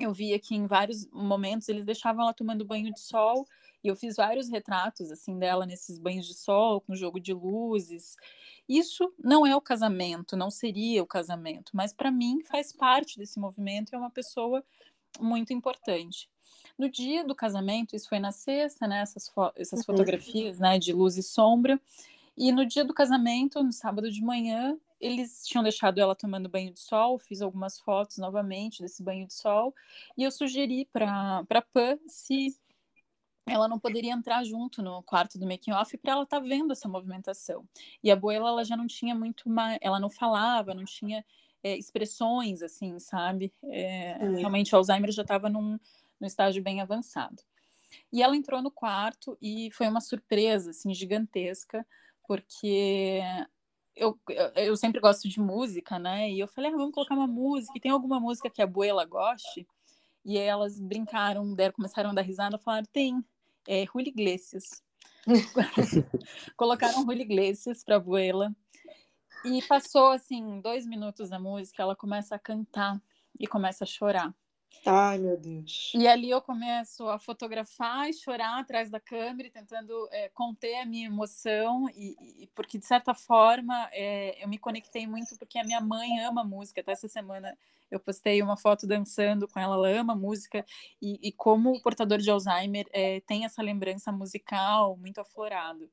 Eu via que em vários momentos eles deixavam ela tomando banho de sol, e eu fiz vários retratos assim dela nesses banhos de sol, com jogo de luzes. Isso não é o casamento, não seria o casamento, mas para mim faz parte desse movimento e é uma pessoa muito importante. No dia do casamento, isso foi na sexta, né? Essas, fo essas uhum. fotografias, né? De luz e sombra. E no dia do casamento, no sábado de manhã, eles tinham deixado ela tomando banho de sol, fiz algumas fotos novamente desse banho de sol, e eu sugeri para a Pan se ela não poderia entrar junto no quarto do making off para ela estar tá vendo essa movimentação. E a Boela ela já não tinha muito mais, ela não falava, não tinha é, expressões assim, sabe? É, realmente o Alzheimer já estava num, num estágio bem avançado. E ela entrou no quarto e foi uma surpresa assim gigantesca, porque eu, eu sempre gosto de música, né? E eu falei, ah, vamos colocar uma música. E tem alguma música que a Boela goste? E elas brincaram, deram, começaram a dar risada, falaram, tem é, Julio Iglesias. Colocaram Julio Iglesias para a abuela. E passou, assim, dois minutos da música, ela começa a cantar e começa a chorar. Ai, meu Deus. E ali eu começo a fotografar e chorar atrás da câmera, tentando é, conter a minha emoção, e, e porque de certa forma é, eu me conectei muito, porque a minha mãe ama música. Até essa semana eu postei uma foto dançando com ela, ela ama música, e, e como o portador de Alzheimer é, tem essa lembrança musical muito aflorado.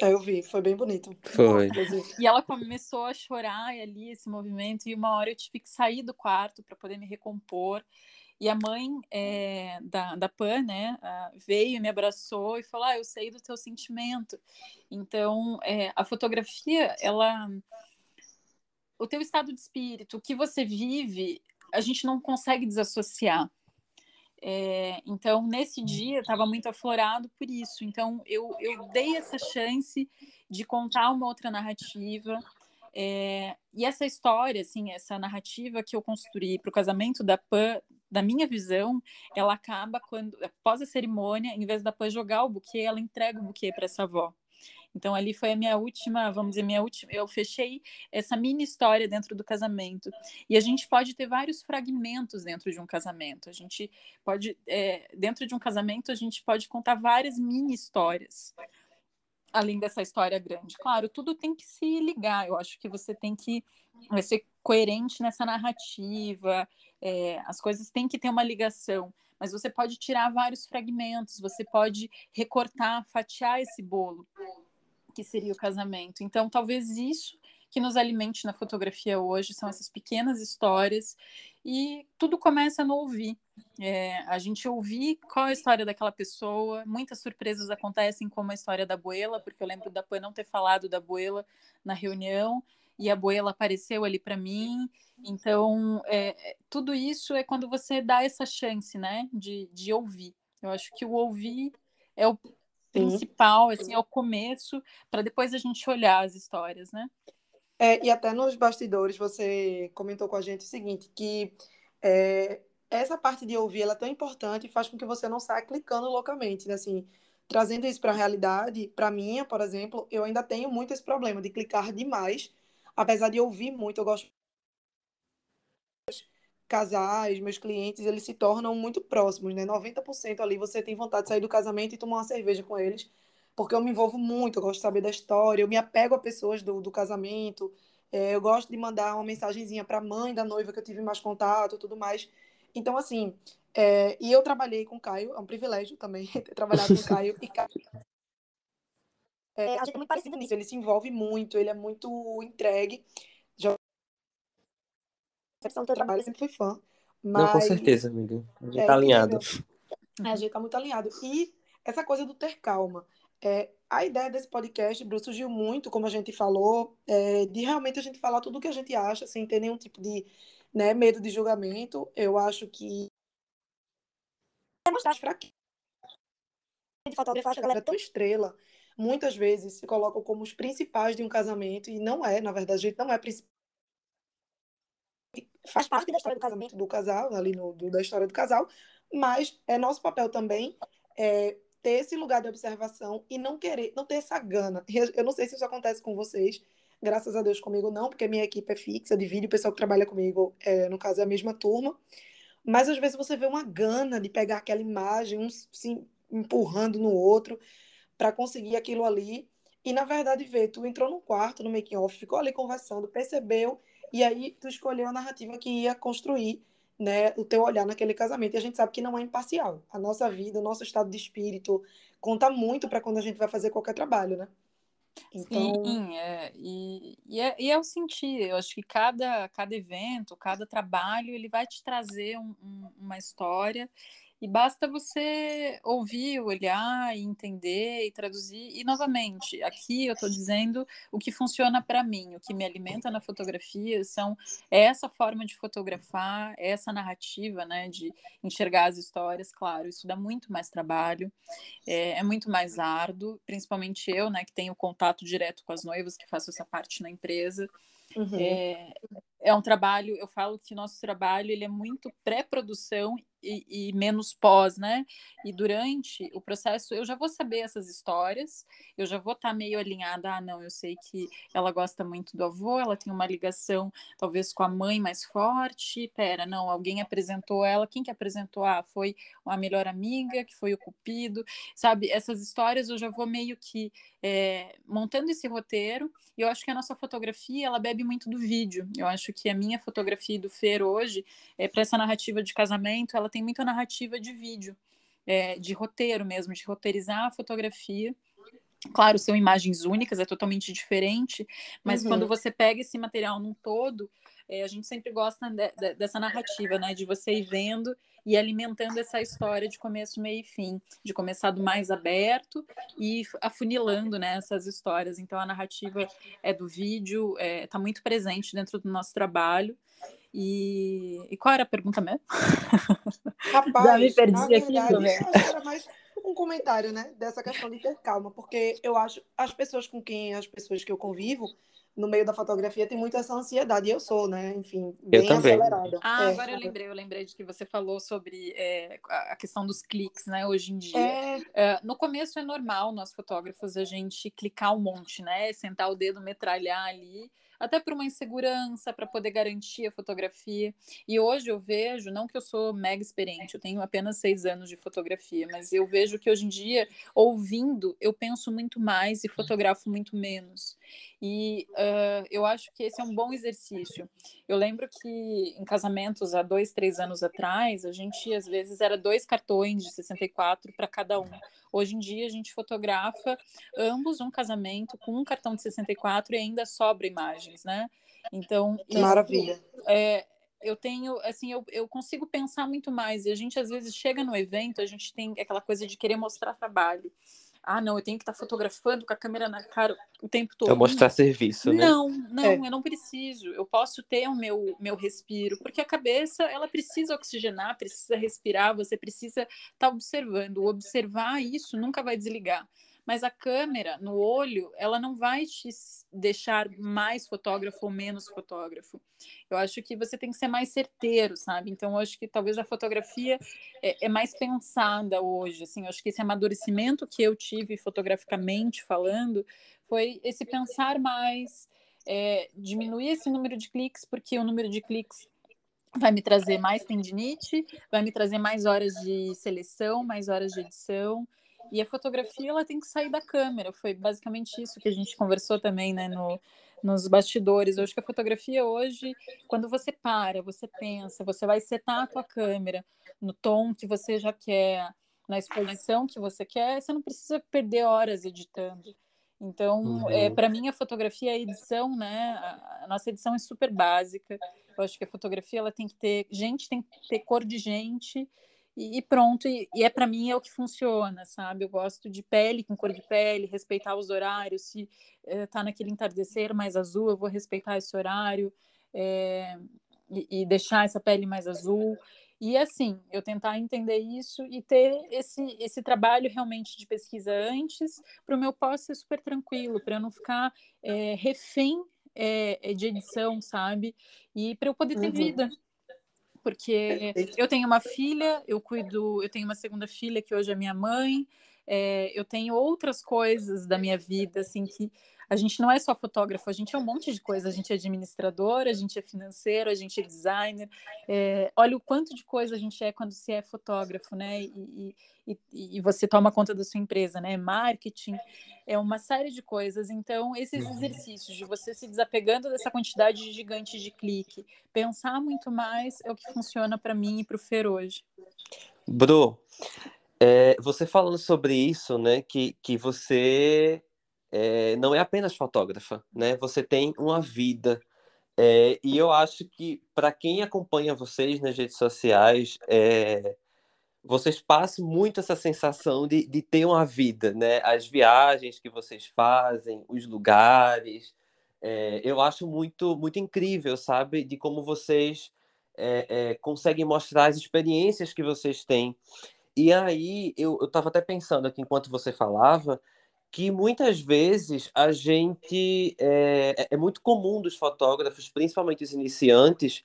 É, eu vi, foi bem bonito. Foi. E ela começou a chorar ali esse movimento, e uma hora eu tive que sair do quarto para poder me recompor. E a mãe é, da, da Pan, né, veio, me abraçou e falou: ah, eu sei do teu sentimento. Então, é, a fotografia, ela. O teu estado de espírito, o que você vive, a gente não consegue desassociar. É, então, nesse dia, estava muito aflorado por isso. Então, eu, eu dei essa chance de contar uma outra narrativa. É, e essa história, assim, essa narrativa que eu construí para o casamento da Pan, da minha visão, ela acaba quando, após a cerimônia, em vez da Pan jogar o buquê, ela entrega o buquê para essa avó. Então ali foi a minha última, vamos dizer, minha última, eu fechei essa mini história dentro do casamento. E a gente pode ter vários fragmentos dentro de um casamento. A gente pode, é, dentro de um casamento, a gente pode contar várias mini histórias. Além dessa história grande. Claro, tudo tem que se ligar. Eu acho que você tem que ser coerente nessa narrativa. É, as coisas têm que ter uma ligação mas você pode tirar vários fragmentos, você pode recortar, fatiar esse bolo que seria o casamento. Então, talvez isso que nos alimente na fotografia hoje são essas pequenas histórias e tudo começa no ouvir. É, a gente ouvir qual é a história daquela pessoa. Muitas surpresas acontecem, como a história da Abuela, porque eu lembro da Pan não ter falado da Abuela na reunião e a Abuela apareceu ali para mim. Então, é, tudo isso é quando você dá essa chance, né, de, de ouvir. Eu acho que o ouvir é o principal, assim, é o começo, para depois a gente olhar as histórias, né? É, e até nos bastidores você comentou com a gente o seguinte, que é, essa parte de ouvir ela é tão importante e faz com que você não saia clicando loucamente, né? assim, trazendo isso para a realidade, para mim, por exemplo, eu ainda tenho muito esse problema de clicar demais, apesar de ouvir muito, eu gosto casais, meus clientes, eles se tornam muito próximos, né? 90% ali você tem vontade de sair do casamento e tomar uma cerveja com eles, porque eu me envolvo muito, eu gosto de saber da história, eu me apego a pessoas do, do casamento, é, eu gosto de mandar uma mensagenzinha para a mãe da noiva que eu tive mais contato tudo mais. Então, assim, é, e eu trabalhei com o Caio, é um privilégio também ter trabalhado com o Caio, e Caio é, a gente é muito parecido nisso, ele se envolve muito, ele é muito entregue, percepção do teu trabalho, eu sempre fui fã. Mas... Não, com certeza, amiga. A gente é, tá alinhado. É, a gente tá muito alinhado. E essa coisa do ter calma. É, a ideia desse podcast, Bruce, surgiu muito, como a gente falou, é, de realmente a gente falar tudo o que a gente acha, sem ter nenhum tipo de né, medo de julgamento. Eu acho que é mostrar fraqueza. De fotografar, a galera é tão estrela. Muitas vezes se colocam como os principais de um casamento, e não é, na verdade, a gente não é principal faz parte da história do casamento do casal, ali no, do, da história do casal, mas é nosso papel também é, ter esse lugar de observação e não querer, não ter essa gana. Eu não sei se isso acontece com vocês, graças a Deus comigo não, porque minha equipe é fixa de vídeo, o pessoal que trabalha comigo, é, no caso, é a mesma turma, mas às vezes você vê uma gana de pegar aquela imagem, um se empurrando no outro, para conseguir aquilo ali, e na verdade ver, tu entrou no quarto, no making off, ficou ali conversando, percebeu e aí tu escolheu a narrativa que ia construir né, o teu olhar naquele casamento. E a gente sabe que não é imparcial. A nossa vida, o nosso estado de espírito conta muito para quando a gente vai fazer qualquer trabalho, né? Então... Sim, é, e, e, é, e é o sentir. Eu acho que cada, cada evento, cada trabalho, ele vai te trazer um, um, uma história e basta você ouvir, olhar e entender e traduzir. E, novamente, aqui eu estou dizendo o que funciona para mim, o que me alimenta na fotografia são essa forma de fotografar, essa narrativa, né, de enxergar as histórias. Claro, isso dá muito mais trabalho, é, é muito mais árduo, principalmente eu, né, que tenho contato direto com as noivas, que faço essa parte na empresa. Uhum. É, é um trabalho, eu falo que nosso trabalho ele é muito pré-produção e, e, menos pós, né? E durante o processo eu já vou saber essas histórias, eu já vou estar tá meio alinhada. Ah, não, eu sei que ela gosta muito do avô, ela tem uma ligação talvez com a mãe mais forte. Pera, não, alguém apresentou ela. Quem que apresentou? Ah, foi a melhor amiga, que foi o cupido, sabe? Essas histórias eu já vou meio que é, montando esse roteiro. E eu acho que a nossa fotografia ela bebe muito do vídeo. Eu acho que a minha fotografia do Fer hoje, é, para essa narrativa de casamento, ela tem muita narrativa de vídeo, é, de roteiro mesmo, de roteirizar a fotografia. Claro, são imagens únicas, é totalmente diferente, mas uhum. quando você pega esse material num todo, é, a gente sempre gosta de, de, dessa narrativa, né? De você ir vendo e alimentando essa história de começo, meio e fim, de começar do mais aberto e afunilando né, essas histórias. Então a narrativa é do vídeo, está é, tá muito presente dentro do nosso trabalho. E, e qual era a pergunta mesmo? Rapaz, Já me perdi aqui. Era mais um comentário, né, dessa questão de ter calma, porque eu acho as pessoas com quem as pessoas que eu convivo no meio da fotografia tem muito essa ansiedade. E eu sou, né? Enfim, bem eu acelerada. Ah, é. agora eu lembrei, eu lembrei de que você falou sobre é, a questão dos cliques, né? Hoje em dia. É... É, no começo é normal, nós fotógrafos, a gente clicar um monte, né? Sentar o dedo, metralhar ali até por uma insegurança, para poder garantir a fotografia. E hoje eu vejo, não que eu sou mega experiente, eu tenho apenas seis anos de fotografia, mas eu vejo que hoje em dia, ouvindo, eu penso muito mais e fotografo muito menos. E uh, eu acho que esse é um bom exercício. Eu lembro que em casamentos há dois, três anos atrás, a gente às vezes era dois cartões de 64 para cada um. Hoje em dia a gente fotografa ambos um casamento com um cartão de 64 e ainda sobra imagens, né? Então, maravilha. É, eu tenho, assim, eu, eu consigo pensar muito mais. E a gente às vezes chega no evento, a gente tem aquela coisa de querer mostrar trabalho ah, não, eu tenho que estar tá fotografando com a câmera na cara o tempo todo. É mostrar serviço, né? Não, não, é. eu não preciso. Eu posso ter o meu, meu respiro, porque a cabeça, ela precisa oxigenar, precisa respirar, você precisa estar tá observando. Observar isso nunca vai desligar mas a câmera no olho, ela não vai te deixar mais fotógrafo ou menos fotógrafo. Eu acho que você tem que ser mais certeiro, sabe? Então, eu acho que talvez a fotografia é, é mais pensada hoje, assim, eu acho que esse amadurecimento que eu tive fotograficamente falando foi esse pensar mais, é, diminuir esse número de cliques, porque o número de cliques vai me trazer mais tendinite, vai me trazer mais horas de seleção, mais horas de edição, e a fotografia ela tem que sair da câmera. Foi basicamente isso que a gente conversou também, né, no, nos bastidores. Eu acho que a fotografia hoje, quando você para, você pensa, você vai setar a tua câmera no tom que você já quer, na exposição que você quer, você não precisa perder horas editando. Então, uhum. é, para mim, a fotografia, a edição, né? A, a, nossa edição é super básica. Eu acho que a fotografia ela tem que ter gente, tem que ter cor de gente e, pronto, e, e é para mim é o que funciona, sabe? Eu gosto de pele com cor de pele, respeitar os horários. Se está eh, naquele entardecer mais azul, eu vou respeitar esse horário é, e, e, deixar essa pele mais azul. E assim, eu tentar entender isso e ter esse, esse trabalho realmente de pesquisa antes, para o meu pós ser super tranquilo, para eu não ficar é, refém é, de edição, sabe? E para eu poder ter uhum. vida, porque eu tenho uma filha, eu cuido, eu tenho uma segunda filha que hoje é minha mãe, é, eu tenho outras coisas da minha vida, assim, que a gente não é só fotógrafo, a gente é um monte de coisa, a gente é administrador, a gente é financeiro, a gente é designer, é, olha o quanto de coisa a gente é quando se é fotógrafo, né, e, e, e, você toma conta da sua empresa, né, marketing, é uma série de coisas, então esses uhum. exercícios de você se desapegando dessa quantidade gigante de clique, pensar muito mais é o que funciona para mim e para o Fer hoje. Bru, é, você falando sobre isso, né, que, que você é, não é apenas fotógrafa, né, você tem uma vida, é, e eu acho que para quem acompanha vocês nas redes sociais, é, vocês passam muito essa sensação de, de ter uma vida, né, as viagens que vocês fazem, os lugares, é, eu acho muito, muito incrível, sabe, de como vocês é, conseguem mostrar as experiências que vocês têm. E aí eu estava até pensando aqui enquanto você falava que muitas vezes a gente é, é, é muito comum dos fotógrafos, principalmente os iniciantes,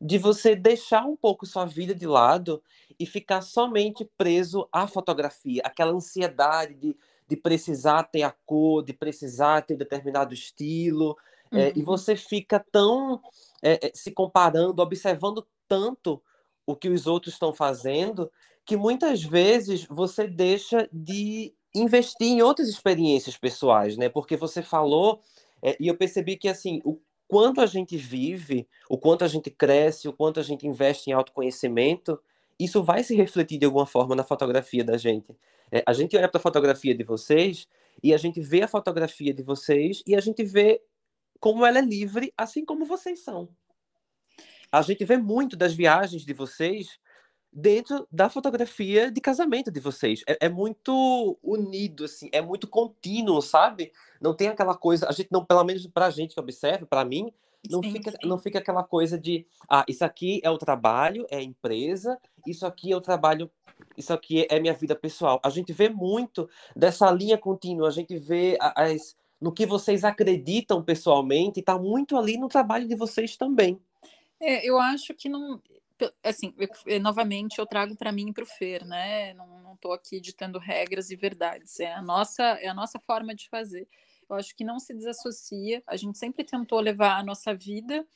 de você deixar um pouco sua vida de lado e ficar somente preso à fotografia, aquela ansiedade de, de precisar ter a cor, de precisar ter determinado estilo, uhum. é, e você fica tão é, se comparando, observando tanto o que os outros estão fazendo, que muitas vezes você deixa de investir em outras experiências pessoais, né? Porque você falou, é, e eu percebi que assim, o quanto a gente vive, o quanto a gente cresce, o quanto a gente investe em autoconhecimento, isso vai se refletir de alguma forma na fotografia da gente. É, a gente olha para a fotografia de vocês e a gente vê a fotografia de vocês e a gente vê como ela é livre, assim como vocês são. A gente vê muito das viagens de vocês dentro da fotografia de casamento de vocês. É, é, muito unido, assim, é muito contínuo, sabe? Não tem aquela coisa, a gente não, pelo menos pra gente que observa, para mim, não sim, fica, sim. não fica aquela coisa de, ah, isso aqui é o trabalho, é a empresa, isso aqui é o trabalho, isso aqui é minha vida pessoal. A gente vê muito dessa linha contínua, a gente vê as, no que vocês acreditam pessoalmente, está muito ali no trabalho de vocês também. É, eu acho que não, assim, eu, novamente eu trago para mim e para o Fer, né? Não estou aqui ditando regras e verdades. É a nossa, é a nossa forma de fazer. Eu acho que não se desassocia. A gente sempre tentou levar a nossa vida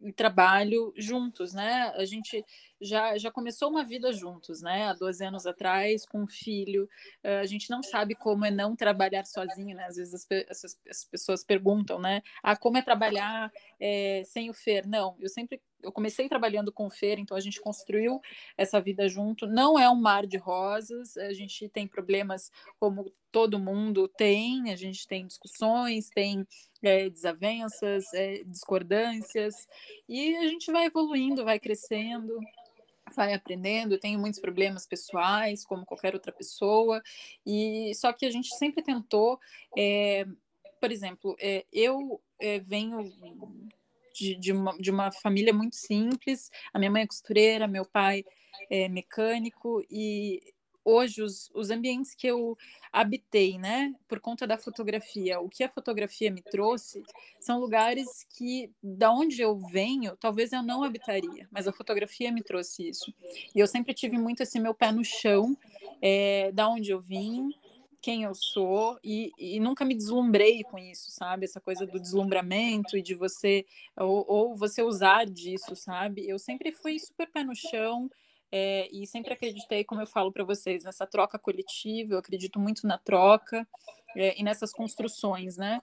e trabalho juntos, né? A gente já, já começou uma vida juntos, né? Há 12 anos atrás, com um filho. Uh, a gente não sabe como é não trabalhar sozinho, né? Às vezes as, as, as pessoas perguntam, né? Ah, como é trabalhar é, sem o Fer? Não, eu sempre eu comecei trabalhando com o Fer, então a gente construiu essa vida junto. Não é um mar de rosas, a gente tem problemas como todo mundo tem, a gente tem discussões, tem é, desavenças, é, discordâncias, e a gente vai evoluindo, vai crescendo vai aprendendo, tenho muitos problemas pessoais, como qualquer outra pessoa, e só que a gente sempre tentou, é, por exemplo, é, eu é, venho de, de, uma, de uma família muito simples. A minha mãe é costureira, meu pai é mecânico, e hoje os, os ambientes que eu habitei, né, por conta da fotografia, o que a fotografia me trouxe são lugares que, da onde eu venho, talvez eu não habitaria, mas a fotografia me trouxe isso. E eu sempre tive muito esse meu pé no chão, é, da onde eu vim, quem eu sou e, e, nunca me deslumbrei com isso, sabe? Essa coisa do deslumbramento e de você, ou, ou você usar disso, sabe? Eu sempre fui super pé no chão é, e sempre acreditei, como eu falo para vocês, nessa troca coletiva, eu acredito muito na troca é, e nessas construções, né?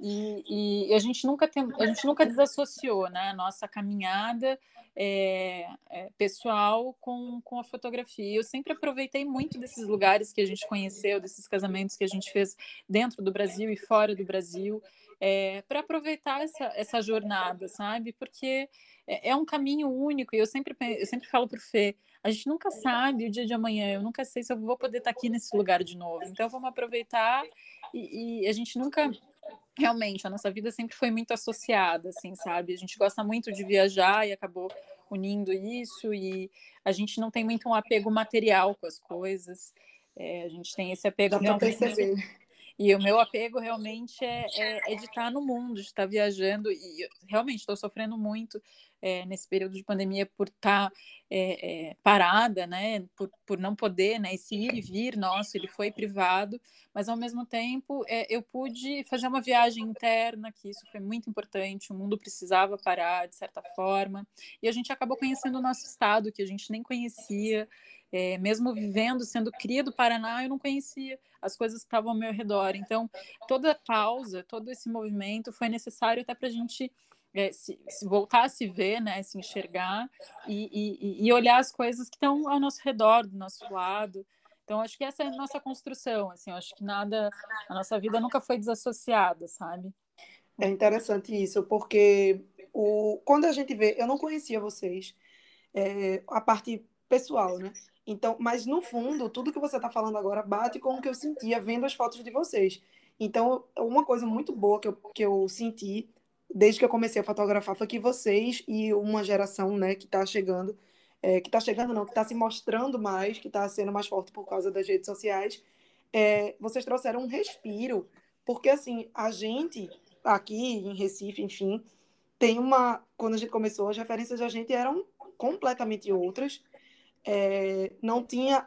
E, e, a gente nunca tem, a gente nunca desassociou, né? A nossa caminhada é, é, pessoal com, com a fotografia. Eu sempre aproveitei muito desses lugares que a gente conheceu, desses casamentos que a gente fez dentro do Brasil e fora do Brasil, é, para aproveitar essa, essa jornada, sabe? Porque é, é, um caminho único e eu sempre, eu sempre falo para o Fê, a gente nunca sabe o dia de amanhã, eu nunca sei se eu vou poder estar aqui nesse lugar de novo. Então vamos aproveitar e, e a gente nunca realmente a nossa vida sempre foi muito associada, assim, sabe? A gente gosta muito de viajar e acabou unindo isso e a gente não tem muito um apego material com as coisas. É, a gente tem esse apego realmente. E o meu apego realmente é, é, é, de estar no mundo, de estar viajando. E realmente estou sofrendo muito é, nesse período de pandemia por estar é, é, parada, né? Por, por não poder, né? Esse ir e vir nosso, ele foi privado, mas ao mesmo tempo eu pude fazer uma viagem interna, que isso foi muito importante. O mundo precisava parar de certa forma, e a gente acabou conhecendo o nosso estado que a gente nem conhecia. É, mesmo vivendo, sendo cria do Paraná, eu não conhecia as coisas que estavam ao meu redor. Então, toda pausa, todo esse movimento foi necessário até para a gente é, se, se, voltar a se ver, né, se enxergar e, e, e olhar as coisas que estão ao nosso redor, do nosso lado. Então, acho que essa é a nossa construção, assim, acho que nada, a nossa vida nunca foi desassociada, sabe? É interessante isso, porque o, quando a gente vê, eu não conhecia vocês, é, a parte pessoal, né? Então, mas no fundo, tudo que você está falando agora bate com o que eu sentia vendo as fotos de vocês. Então, uma coisa muito boa que eu, que eu senti desde que eu comecei a fotografar foi que vocês e uma geração né, que está chegando, é, que está chegando não, que está se mostrando mais, que está sendo mais forte por causa das redes sociais, é, vocês trouxeram um respiro, porque assim, a gente aqui em Recife, enfim, tem uma. Quando a gente começou, as referências da gente eram completamente outras é, não tinha.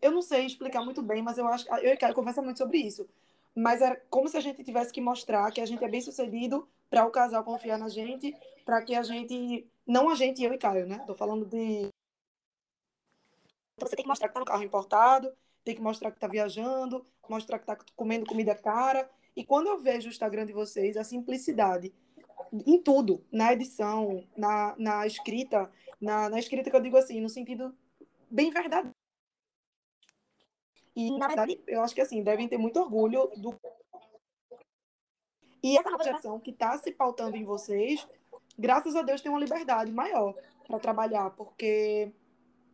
Eu não sei explicar muito bem, mas eu acho. Eu e Caio conversa muito sobre isso. Mas era como se a gente tivesse que mostrar que a gente é bem sucedido para o casal confiar na gente, para que a gente. Não a gente, eu e Caio, né? Tô falando de. Então você tem que mostrar que tá no carro importado, tem que mostrar que tá viajando, mostrar que tá comendo comida cara. E quando eu vejo o Instagram de vocês, a simplicidade em tudo, na edição, na, na escrita, na, na escrita que eu digo assim, no sentido bem verdadeiro. E, na verdade, eu acho que assim, devem ter muito orgulho do. E essa nova geração que está se pautando em vocês, graças a Deus, tem uma liberdade maior para trabalhar, porque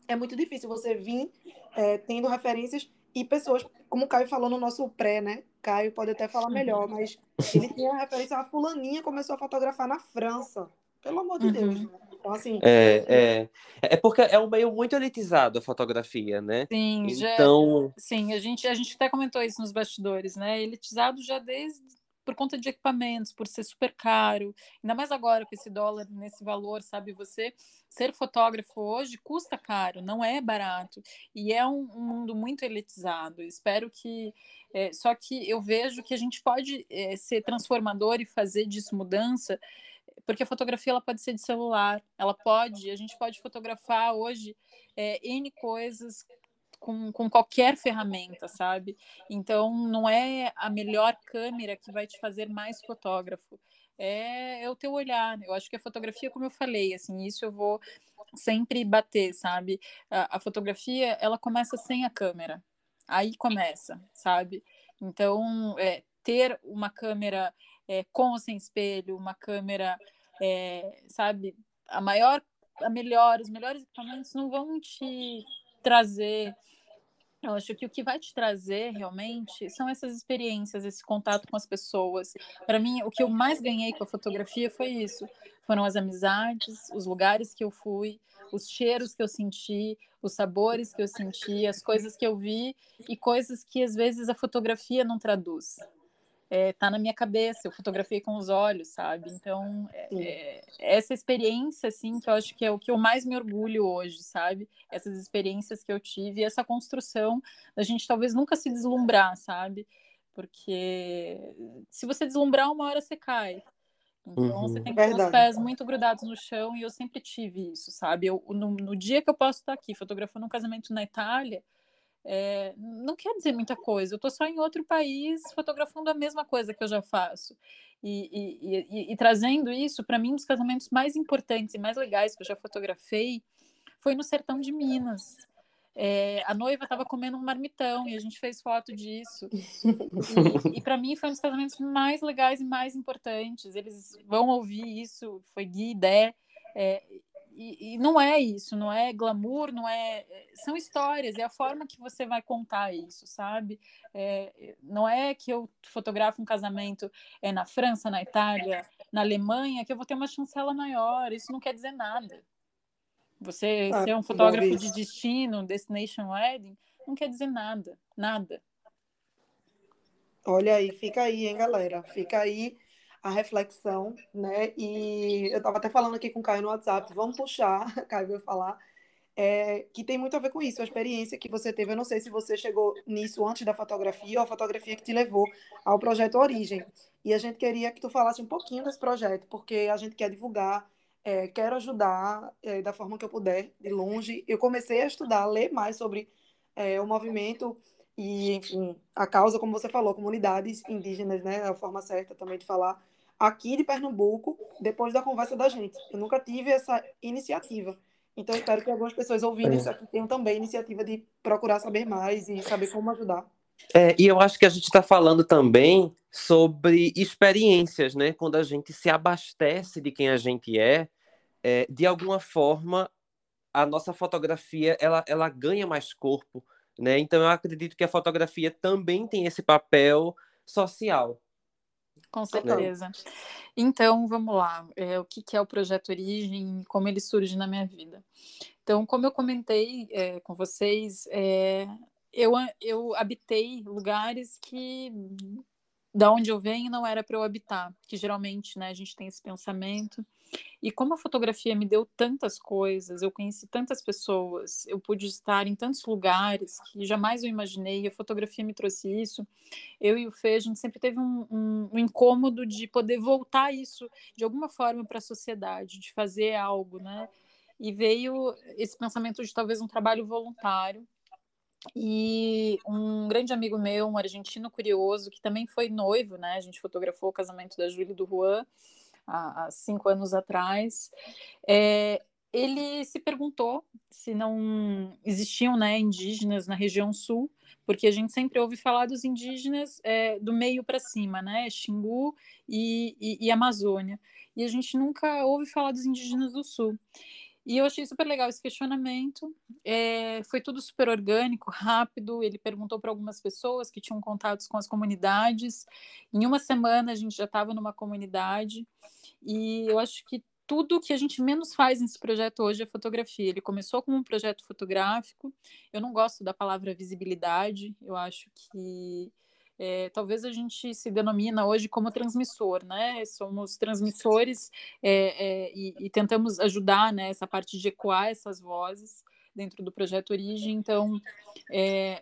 é muito difícil você vir é, tendo referências e pessoas, como o Caio falou no nosso pré, né? Caio pode até falar melhor, mas ele tinha referência a fulaninha começou a fotografar na França. Pelo amor de uhum. Deus. Então, assim. É, é, é porque é um meio muito elitizado a fotografia, né? Sim, então... Já, sim, a gente, a gente até comentou isso nos bastidores, né? Elitizado já desde por conta de equipamentos, por ser super caro, ainda mais agora com esse dólar nesse valor, sabe? Você ser fotógrafo hoje custa caro, não é barato e é um, um mundo muito elitizado. Espero que, é, só que eu vejo que a gente pode é, ser transformador e fazer disso mudança, porque a fotografia ela pode ser de celular, ela pode, a gente pode fotografar hoje é, n coisas com, com qualquer ferramenta, sabe? Então, não é a melhor câmera que vai te fazer mais fotógrafo. É, é o teu olhar. Eu acho que a fotografia, como eu falei, assim, isso eu vou sempre bater, sabe? A, a fotografia, ela começa sem a câmera. Aí começa, sabe? Então, é, ter uma câmera é, com ou sem espelho, uma câmera, é, sabe, a maior, a melhor, os melhores equipamentos não vão te trazer. Eu acho que o que vai te trazer realmente são essas experiências, esse contato com as pessoas. Para mim, o que eu mais ganhei com a fotografia foi isso: foram as amizades, os lugares que eu fui, os cheiros que eu senti, os sabores que eu senti, as coisas que eu vi e coisas que às vezes a fotografia não traduz é, tá na minha cabeça, eu fotografei com os olhos, sabe? Então, é, é, essa experiência, assim, que eu acho que é o que eu mais me orgulho hoje, sabe? Essas experiências que eu tive, essa construção da gente talvez nunca se deslumbrar, sabe? Porque se você deslumbrar, uma hora você cai. Então, uhum. você tem que ter os pés muito grudados no chão, e eu sempre tive isso, sabe? Eu, no, no dia que eu posso estar aqui fotografando um casamento na Itália, é, não quer dizer muita coisa. Eu estou só em outro país fotografando a mesma coisa que eu já faço. E, e, e, e trazendo isso, para mim, um dos casamentos mais importantes e mais legais que eu já fotografei foi no sertão de Minas. É, a noiva estava comendo um marmitão e a gente fez foto disso. E, e para mim foi um dos casamentos mais legais e mais importantes. Eles vão ouvir isso, foi Gui Dé. É, e, e, não é isso, não é glamour, não é. São histórias, é a forma que você vai contar isso, sabe? É, não é que eu fotografo um casamento é, na França, na Itália, na Alemanha, que eu vou ter uma chancela maior. Isso não quer dizer nada. Você ah, ser um fotógrafo de destino, destination wedding, não quer dizer nada, nada. Olha aí, fica aí, hein, galera? Fica aí a reflexão, né? E eu estava até falando aqui com o Caio no WhatsApp, vamos puxar, Caio vai falar, é, que tem muito a ver com isso, a experiência que você teve. Eu não sei se você chegou nisso antes da fotografia ou a fotografia que te levou ao projeto Origem. E a gente queria que tu falasse um pouquinho desse projeto, porque a gente quer divulgar, é, quero ajudar é, da forma que eu puder, de longe. Eu comecei a estudar, a ler mais sobre é, o movimento e, enfim, a causa, como você falou, comunidades indígenas, né? A forma certa também de falar aqui de Pernambuco depois da conversa da gente. Eu nunca tive essa iniciativa. Então, espero que algumas pessoas ouvindo é. isso aqui tenham também iniciativa de procurar saber mais e saber como ajudar. É, e eu acho que a gente está falando também sobre experiências, né? Quando a gente se abastece de quem a gente é, é de alguma forma a nossa fotografia ela, ela ganha mais corpo, né? Então eu acredito que a fotografia também tem esse papel social, com certeza. Então, vamos lá. É, o que, que, é o projeto Origem como ele surge na minha vida? Então, como eu comentei é, com vocês, é, eu, eu habitei lugares que da onde eu venho não era para eu habitar, que geralmente, né, a gente tem esse pensamento. E como a fotografia me deu tantas coisas, eu conheci tantas pessoas, eu pude estar em tantos lugares que jamais eu imaginei, a fotografia me trouxe isso. Eu e o Fê, a gente sempre teve um, um, um incômodo de poder voltar isso de alguma forma para a sociedade, de fazer algo, né? E veio esse pensamento de talvez um trabalho voluntário, e um grande amigo meu, um argentino curioso, que também foi noivo, né? A gente fotografou o casamento da Júlia e do Juan há, cinco anos atrás. É, ele se perguntou se não existiam né, indígenas na região sul, porque a gente sempre ouve falar dos indígenas é, do meio para cima, né? Xingu e, e, e Amazônia. E a gente nunca ouve falar dos indígenas do sul. E eu achei super legal esse questionamento. É, foi tudo super orgânico, rápido. Ele perguntou para algumas pessoas que tinham contatos com as comunidades. Em uma semana a gente já estava numa comunidade. E eu acho que tudo que a gente menos faz nesse projeto hoje é fotografia. Ele começou como um projeto fotográfico. Eu não gosto da palavra visibilidade. Eu acho que é, talvez a gente se denomina hoje como transmissor, né? Somos transmissores é, é, e, e, tentamos ajudar né, essa parte de ecoar essas vozes dentro do projeto Origem. Então,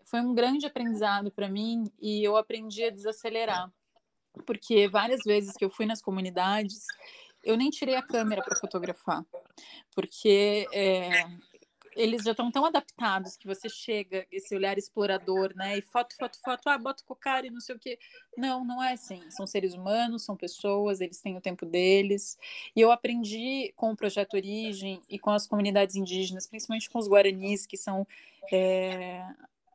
foi um grande aprendizado para mim e eu aprendi a desacelerar, porque várias vezes que eu fui nas comunidades eu nem tirei a câmera para fotografar, porque é, eles já estão tão adaptados que você chega, esse olhar explorador, né? E foto, foto, foto, ah, bota o cara e não sei o quê. Não, não é assim. São seres humanos, são pessoas, eles têm o tempo deles. E eu aprendi com o Projeto Origem e com as comunidades indígenas, principalmente com os guaranis, que são é,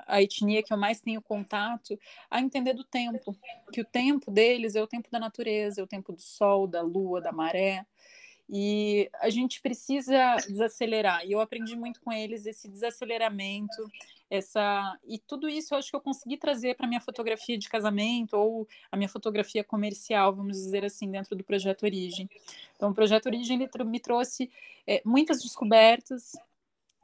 a etnia que eu mais tenho contato, a entender do tempo. Que o tempo deles é o tempo da natureza, é o tempo do sol, da lua, da maré. E a gente precisa desacelerar. E eu aprendi muito com eles esse desaceleramento, essa e tudo isso eu acho que eu consegui trazer para minha fotografia de casamento ou a minha fotografia comercial, vamos dizer assim, dentro do projeto Origem. Então, o projeto Origem ele me trouxe é, muitas descobertas,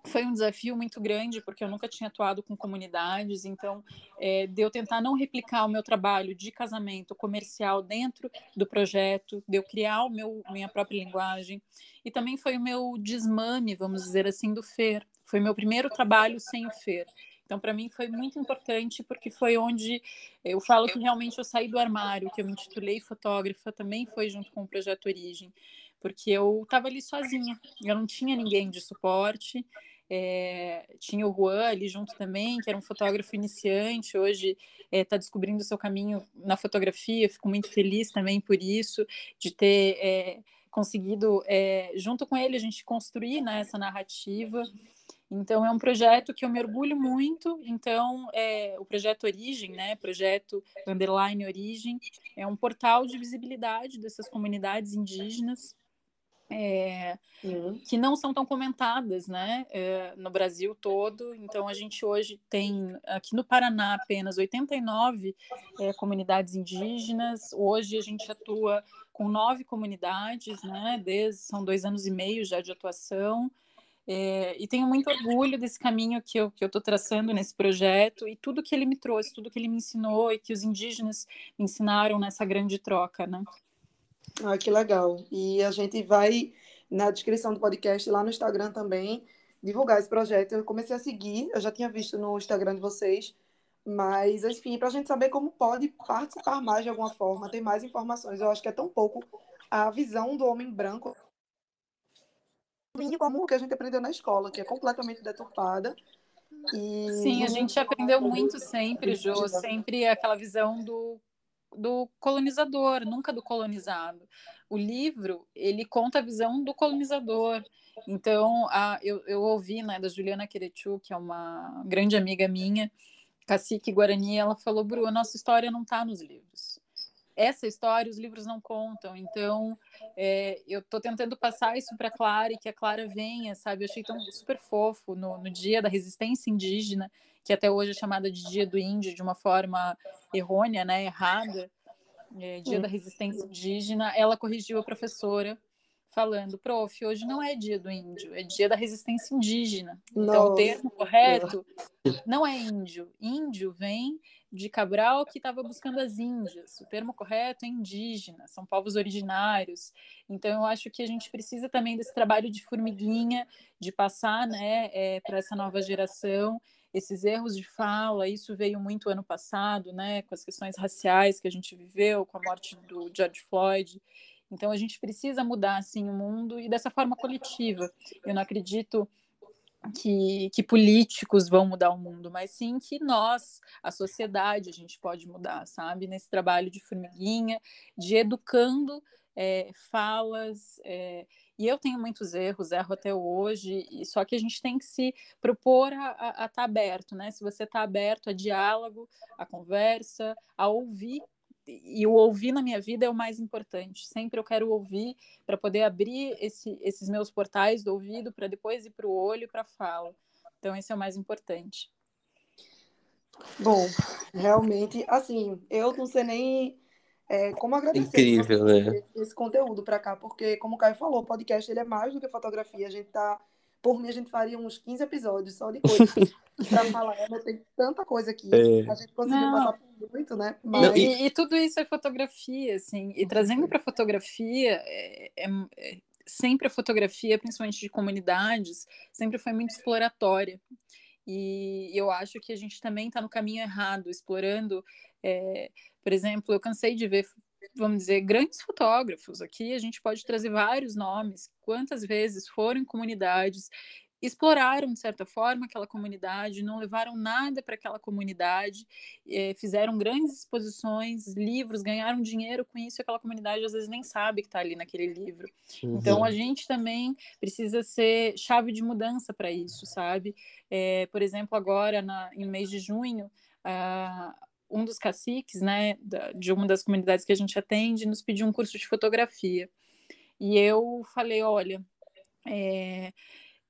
foi um desafio muito grande, porque eu nunca tinha atuado com comunidades, então, é, de eu tentar não replicar o meu trabalho de casamento comercial dentro do projeto, de eu criar o meu, minha própria linguagem, e também foi o meu desmame, vamos dizer assim, do FER. Foi meu primeiro trabalho sem o FER. Então, para mim, foi muito importante, porque foi onde eu falo que realmente eu saí do armário, que eu me intitulei fotógrafa, também foi junto com o Projeto Origem, porque eu estava ali sozinha, eu não tinha ninguém de suporte, é, tinha o Juan ali junto também, que era um fotógrafo iniciante, hoje está é, descobrindo o seu caminho na fotografia, fico muito feliz também por isso, de ter é, conseguido, junto com ele, a gente construir né, essa narrativa. Então, é um projeto que eu me orgulho muito. Então, o projeto Origem, né, projeto Underline Origem, é um portal de visibilidade dessas comunidades indígenas é, uhum. que não são tão comentadas né, é, no Brasil todo. Então, a gente hoje tem aqui no Paraná apenas 89 é, comunidades indígenas. Hoje a gente atua com nove comunidades, né, desde, são dois anos e meio já de atuação. É, e tenho muito orgulho desse caminho que eu estou traçando nesse projeto e tudo que ele me trouxe, tudo que ele me ensinou e que os indígenas me ensinaram nessa grande troca, né? Ah, que legal. E a gente vai, na descrição do podcast, lá no Instagram também, divulgar esse projeto. Eu comecei a seguir, eu já tinha visto no Instagram de vocês, mas, enfim, para a gente saber como pode participar mais de alguma forma, ter mais informações. Eu acho que é tão pouco a visão do homem branco como o que a gente aprendeu na escola, que é completamente deturpada. E... Sim, a gente aprendeu muito sempre, Jô, sempre aquela visão do do colonizador, nunca do colonizado. O livro, ele conta a visão do colonizador. Então, a, eu, eu ouvi né, da Juliana Querechu, que é uma grande amiga minha, cacique Guarani, ela falou, Bru, a nossa história não está nos livros. Essa história os livros não contam, então é, eu estou tentando passar isso para a Clara e que a Clara venha, sabe? Eu achei tão super fofo no, no dia da resistência indígena, que até hoje é chamada de Dia do Índio de uma forma errônea, né, errada, é, Dia da Resistência Indígena, ela corrigiu a professora falando, prof, hoje não é dia do índio, é dia da resistência indígena. Nossa. Então, o termo correto não é índio. Índio vem de Cabral que estava buscando as Índias. O termo correto é indígena, são povos originários. Então, eu acho que a gente precisa também desse trabalho de formiguinha, de passar né, é, para essa nova geração esses erros de fala. Isso veio muito ano passado, né, com as questões raciais que a gente viveu, com a morte do George Floyd. Então, a gente precisa mudar assim o mundo e dessa forma coletiva. Eu não acredito que, que, políticos vão mudar o mundo, mas sim que nós, a sociedade, a gente pode mudar, sabe? Nesse trabalho de formiguinha, de educando é, falas. É, e eu tenho muitos erros, erro até hoje, e só que a gente tem que se propor a estar tá aberto, né? Se você está aberto a diálogo, a conversa, a ouvir e o ouvir na minha vida é o mais importante. Sempre eu quero ouvir para poder abrir esse, esses meus portais do ouvido para depois ir para o olho para fala. Então, esse é o mais importante. Bom, realmente, assim, eu não sei nem é, como agradecer Incrível, né? esse conteúdo para cá, porque, como o Caio falou, o podcast ele é mais do que fotografia. A gente tá por mim, a gente faria uns 15 episódios só de coisas para falar. Eu tem tanta coisa aqui. É. A gente conseguiu Não. passar por muito, né? Mas... E, e, tudo isso é fotografia, assim. E trazendo para fotografia, é, é, é, sempre a fotografia, principalmente de comunidades, sempre foi muito exploratória. E eu acho que a gente também está no caminho errado, explorando. É, por exemplo, eu cansei de ver vamos dizer, grandes fotógrafos. Aqui a gente pode trazer vários nomes. Quantas vezes foram em comunidades, exploraram, de certa forma, aquela comunidade, não levaram nada para aquela comunidade, eh, fizeram grandes exposições, livros, ganharam dinheiro com isso, e aquela comunidade às vezes nem sabe que está ali naquele livro. Uhum. Então, a gente também precisa ser chave de mudança para isso, sabe? É, por exemplo, agora, na, em mês de junho, um dos caciques, né, de uma das comunidades que a gente atende, nos pediu um curso de fotografia. E eu falei, olha, é,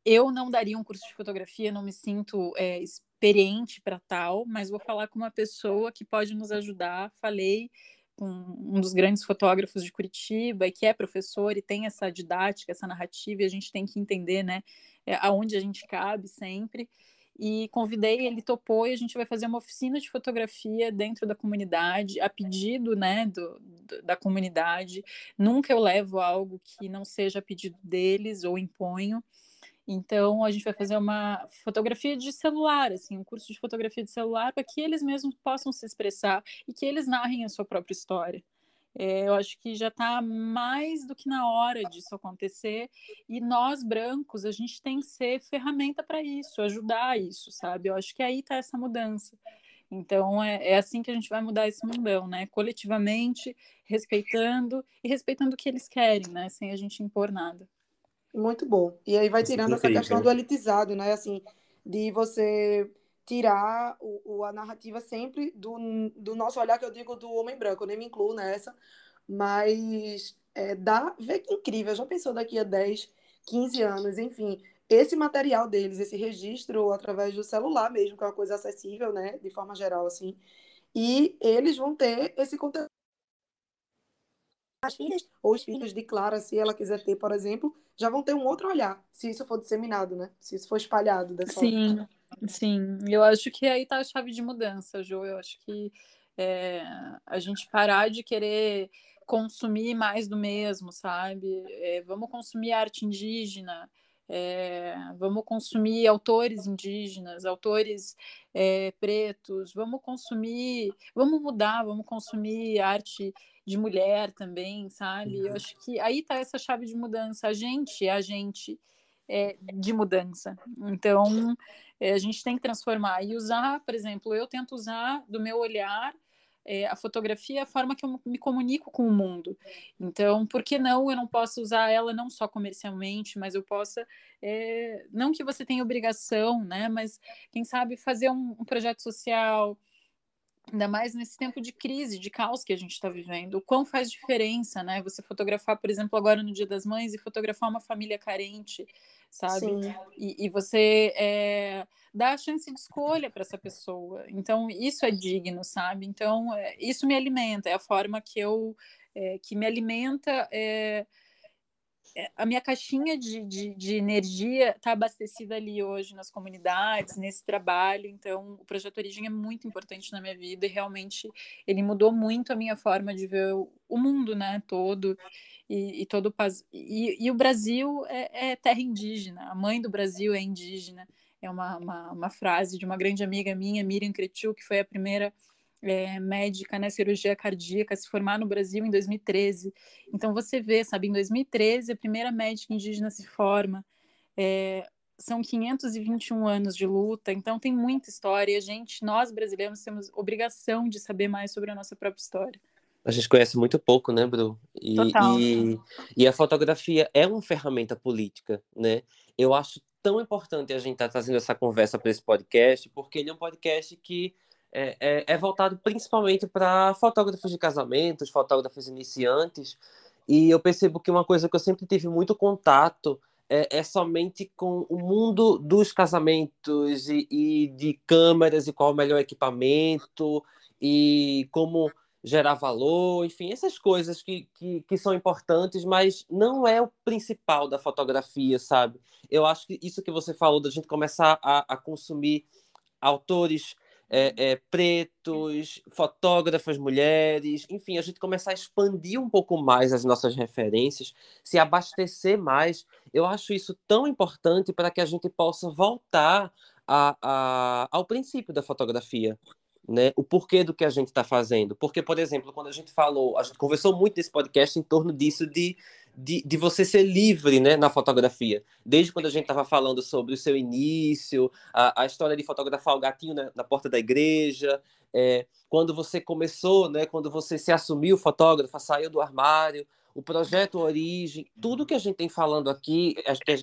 eu não daria um curso de fotografia, não me sinto é, experiente para tal, mas vou falar com uma pessoa que pode nos ajudar. Falei com um dos grandes fotógrafos de Curitiba, e que é professor e tem essa didática, essa narrativa, e a gente tem que entender, né, é, aonde a gente cabe sempre e convidei, ele topou e a gente vai fazer uma oficina de fotografia dentro da comunidade, a pedido né, do, do, da comunidade. Nunca eu levo algo que não seja a pedido deles ou imponho. Então, a gente vai fazer uma fotografia de celular, assim, um curso de fotografia de celular para que eles mesmos possam se expressar e que eles narrem a sua própria história. É, eu acho que já está mais do que na hora disso acontecer. E nós, brancos, a gente tem que ser ferramenta para isso, ajudar isso, sabe? Eu acho que aí está essa mudança. Então, é, é, assim que a gente vai mudar esse mundão, né? Coletivamente, respeitando e respeitando o que eles querem, né? Sem a gente impor nada. Muito bom. E aí vai tirando essa questão do elitizado, né? Assim, de você tirar o, o, a narrativa sempre do, do nosso olhar, que eu digo do homem branco, eu nem me incluo nessa, mas é, dá, vê que incrível, já pensou daqui a 10, 15 anos, enfim, esse material deles, esse registro através do celular mesmo, que é uma coisa acessível, né, de forma geral, assim, e eles vão ter esse conteúdo. As filhas, ou os filhos de Clara, se ela quiser ter, por exemplo, já vão ter um outro olhar, se isso for disseminado, né, se isso for espalhado dessa Sim. Forma. Sim, eu acho que aí tá a chave de mudança, Jo. Eu acho que é, a gente parar de querer consumir mais do mesmo, sabe? É, vamos consumir arte indígena, é, vamos consumir autores indígenas, autores é, pretos, vamos consumir, vamos mudar, vamos consumir arte de mulher também, sabe? Eu uhum. acho que aí tá essa chave de mudança. A gente é a gente é, de mudança. Então, é, a gente tem que transformar e usar, por exemplo, eu tento usar do meu olhar é, a fotografia é a forma que eu me comunico com o mundo. Então, por que não eu não posso usar ela não só comercialmente, mas eu possa, é, não que você tenha obrigação, né, mas quem sabe fazer um, um projeto social, ainda mais nesse tempo de crise, de caos que a gente está vivendo, o quão faz diferença, né? Você fotografar, por exemplo, agora no Dia das Mães e fotografar uma família carente, sabe? E, e, você é, dá a chance de escolha para essa pessoa. Então, isso é digno, sabe? Então, é, isso me alimenta, é a forma que eu, é, que me alimenta a minha caixinha de, de, de energia está abastecida ali hoje nas comunidades, nesse trabalho. Então, o projeto Origem é muito importante na minha vida e realmente ele mudou muito a minha forma de ver o, mundo, né, todo. E, e todo e, e, o Brasil é, é, terra indígena, a mãe do Brasil é indígena. É uma, uma, uma frase de uma grande amiga minha, Miriam Cretiu, que foi a primeira é, médica, né, cirurgia cardíaca, se formar no Brasil em 2013. Então você vê, sabe, em 2013 a primeira médica indígena se forma. É, são 521 anos de luta, então tem muita história. E a gente, nós brasileiros, temos obrigação de saber mais sobre a nossa própria história. A gente conhece muito pouco, né, Bru? E, Total. E, e a fotografia é uma ferramenta política, né? Eu acho tão importante a gente estar tá trazendo essa conversa para esse podcast, porque ele é um podcast que é, é, é voltado principalmente para fotógrafos de casamentos, fotógrafos iniciantes, e eu percebo que uma coisa que eu sempre tive muito contato é, é somente com o mundo dos casamentos e, e, de câmeras e qual o melhor equipamento e como gerar valor, enfim, essas coisas que, que, que, são importantes, mas não é o principal da fotografia, sabe? Eu acho que isso que você falou, da gente começar a, a consumir autores é, é, pretos, fotógrafas mulheres, enfim, a gente começar a expandir um pouco mais as nossas referências, se abastecer mais. Eu acho isso tão importante para que a gente possa voltar a, a, ao princípio da fotografia. Né, o porquê do que a gente está fazendo. Porque, por exemplo, quando a gente falou, a gente conversou muito nesse podcast em torno disso de de, de você ser livre né, na fotografia. Desde quando a gente estava falando sobre o seu início, a, a história de fotografar o gatinho na, na porta da igreja, é, quando você começou, né, quando você se assumiu fotógrafa, saiu do armário, o projeto Origem, tudo que a gente tem falando aqui,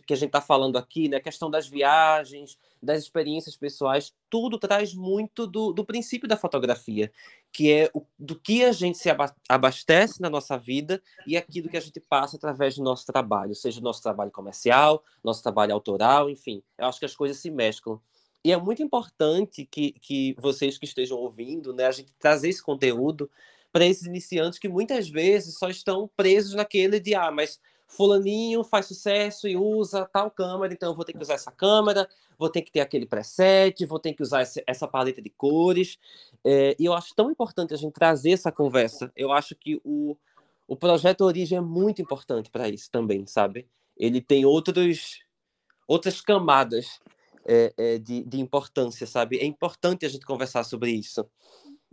que a gente está falando aqui, né, a questão das viagens, das experiências pessoais, tudo traz muito do, do princípio da fotografia, que é o, do que a gente se abastece na nossa vida e aquilo que a gente passa através do nosso trabalho, seja o nosso trabalho comercial, nosso trabalho autoral, enfim. Eu acho que as coisas se mesclam. E é muito importante que, que vocês que estejam ouvindo, né, a gente trazer esse conteúdo para esses iniciantes que muitas vezes só estão presos naquele de ah, mas fulaninho faz sucesso e usa tal câmera, então eu vou ter que usar essa câmera, vou ter que ter aquele preset, vou ter que usar essa paleta de cores. É, e eu acho tão importante a gente trazer essa conversa. Eu acho que o, o projeto Origem é muito importante para isso também, sabe? Ele tem outros, outras camadas é, é, de, de importância, sabe? É importante a gente conversar sobre isso.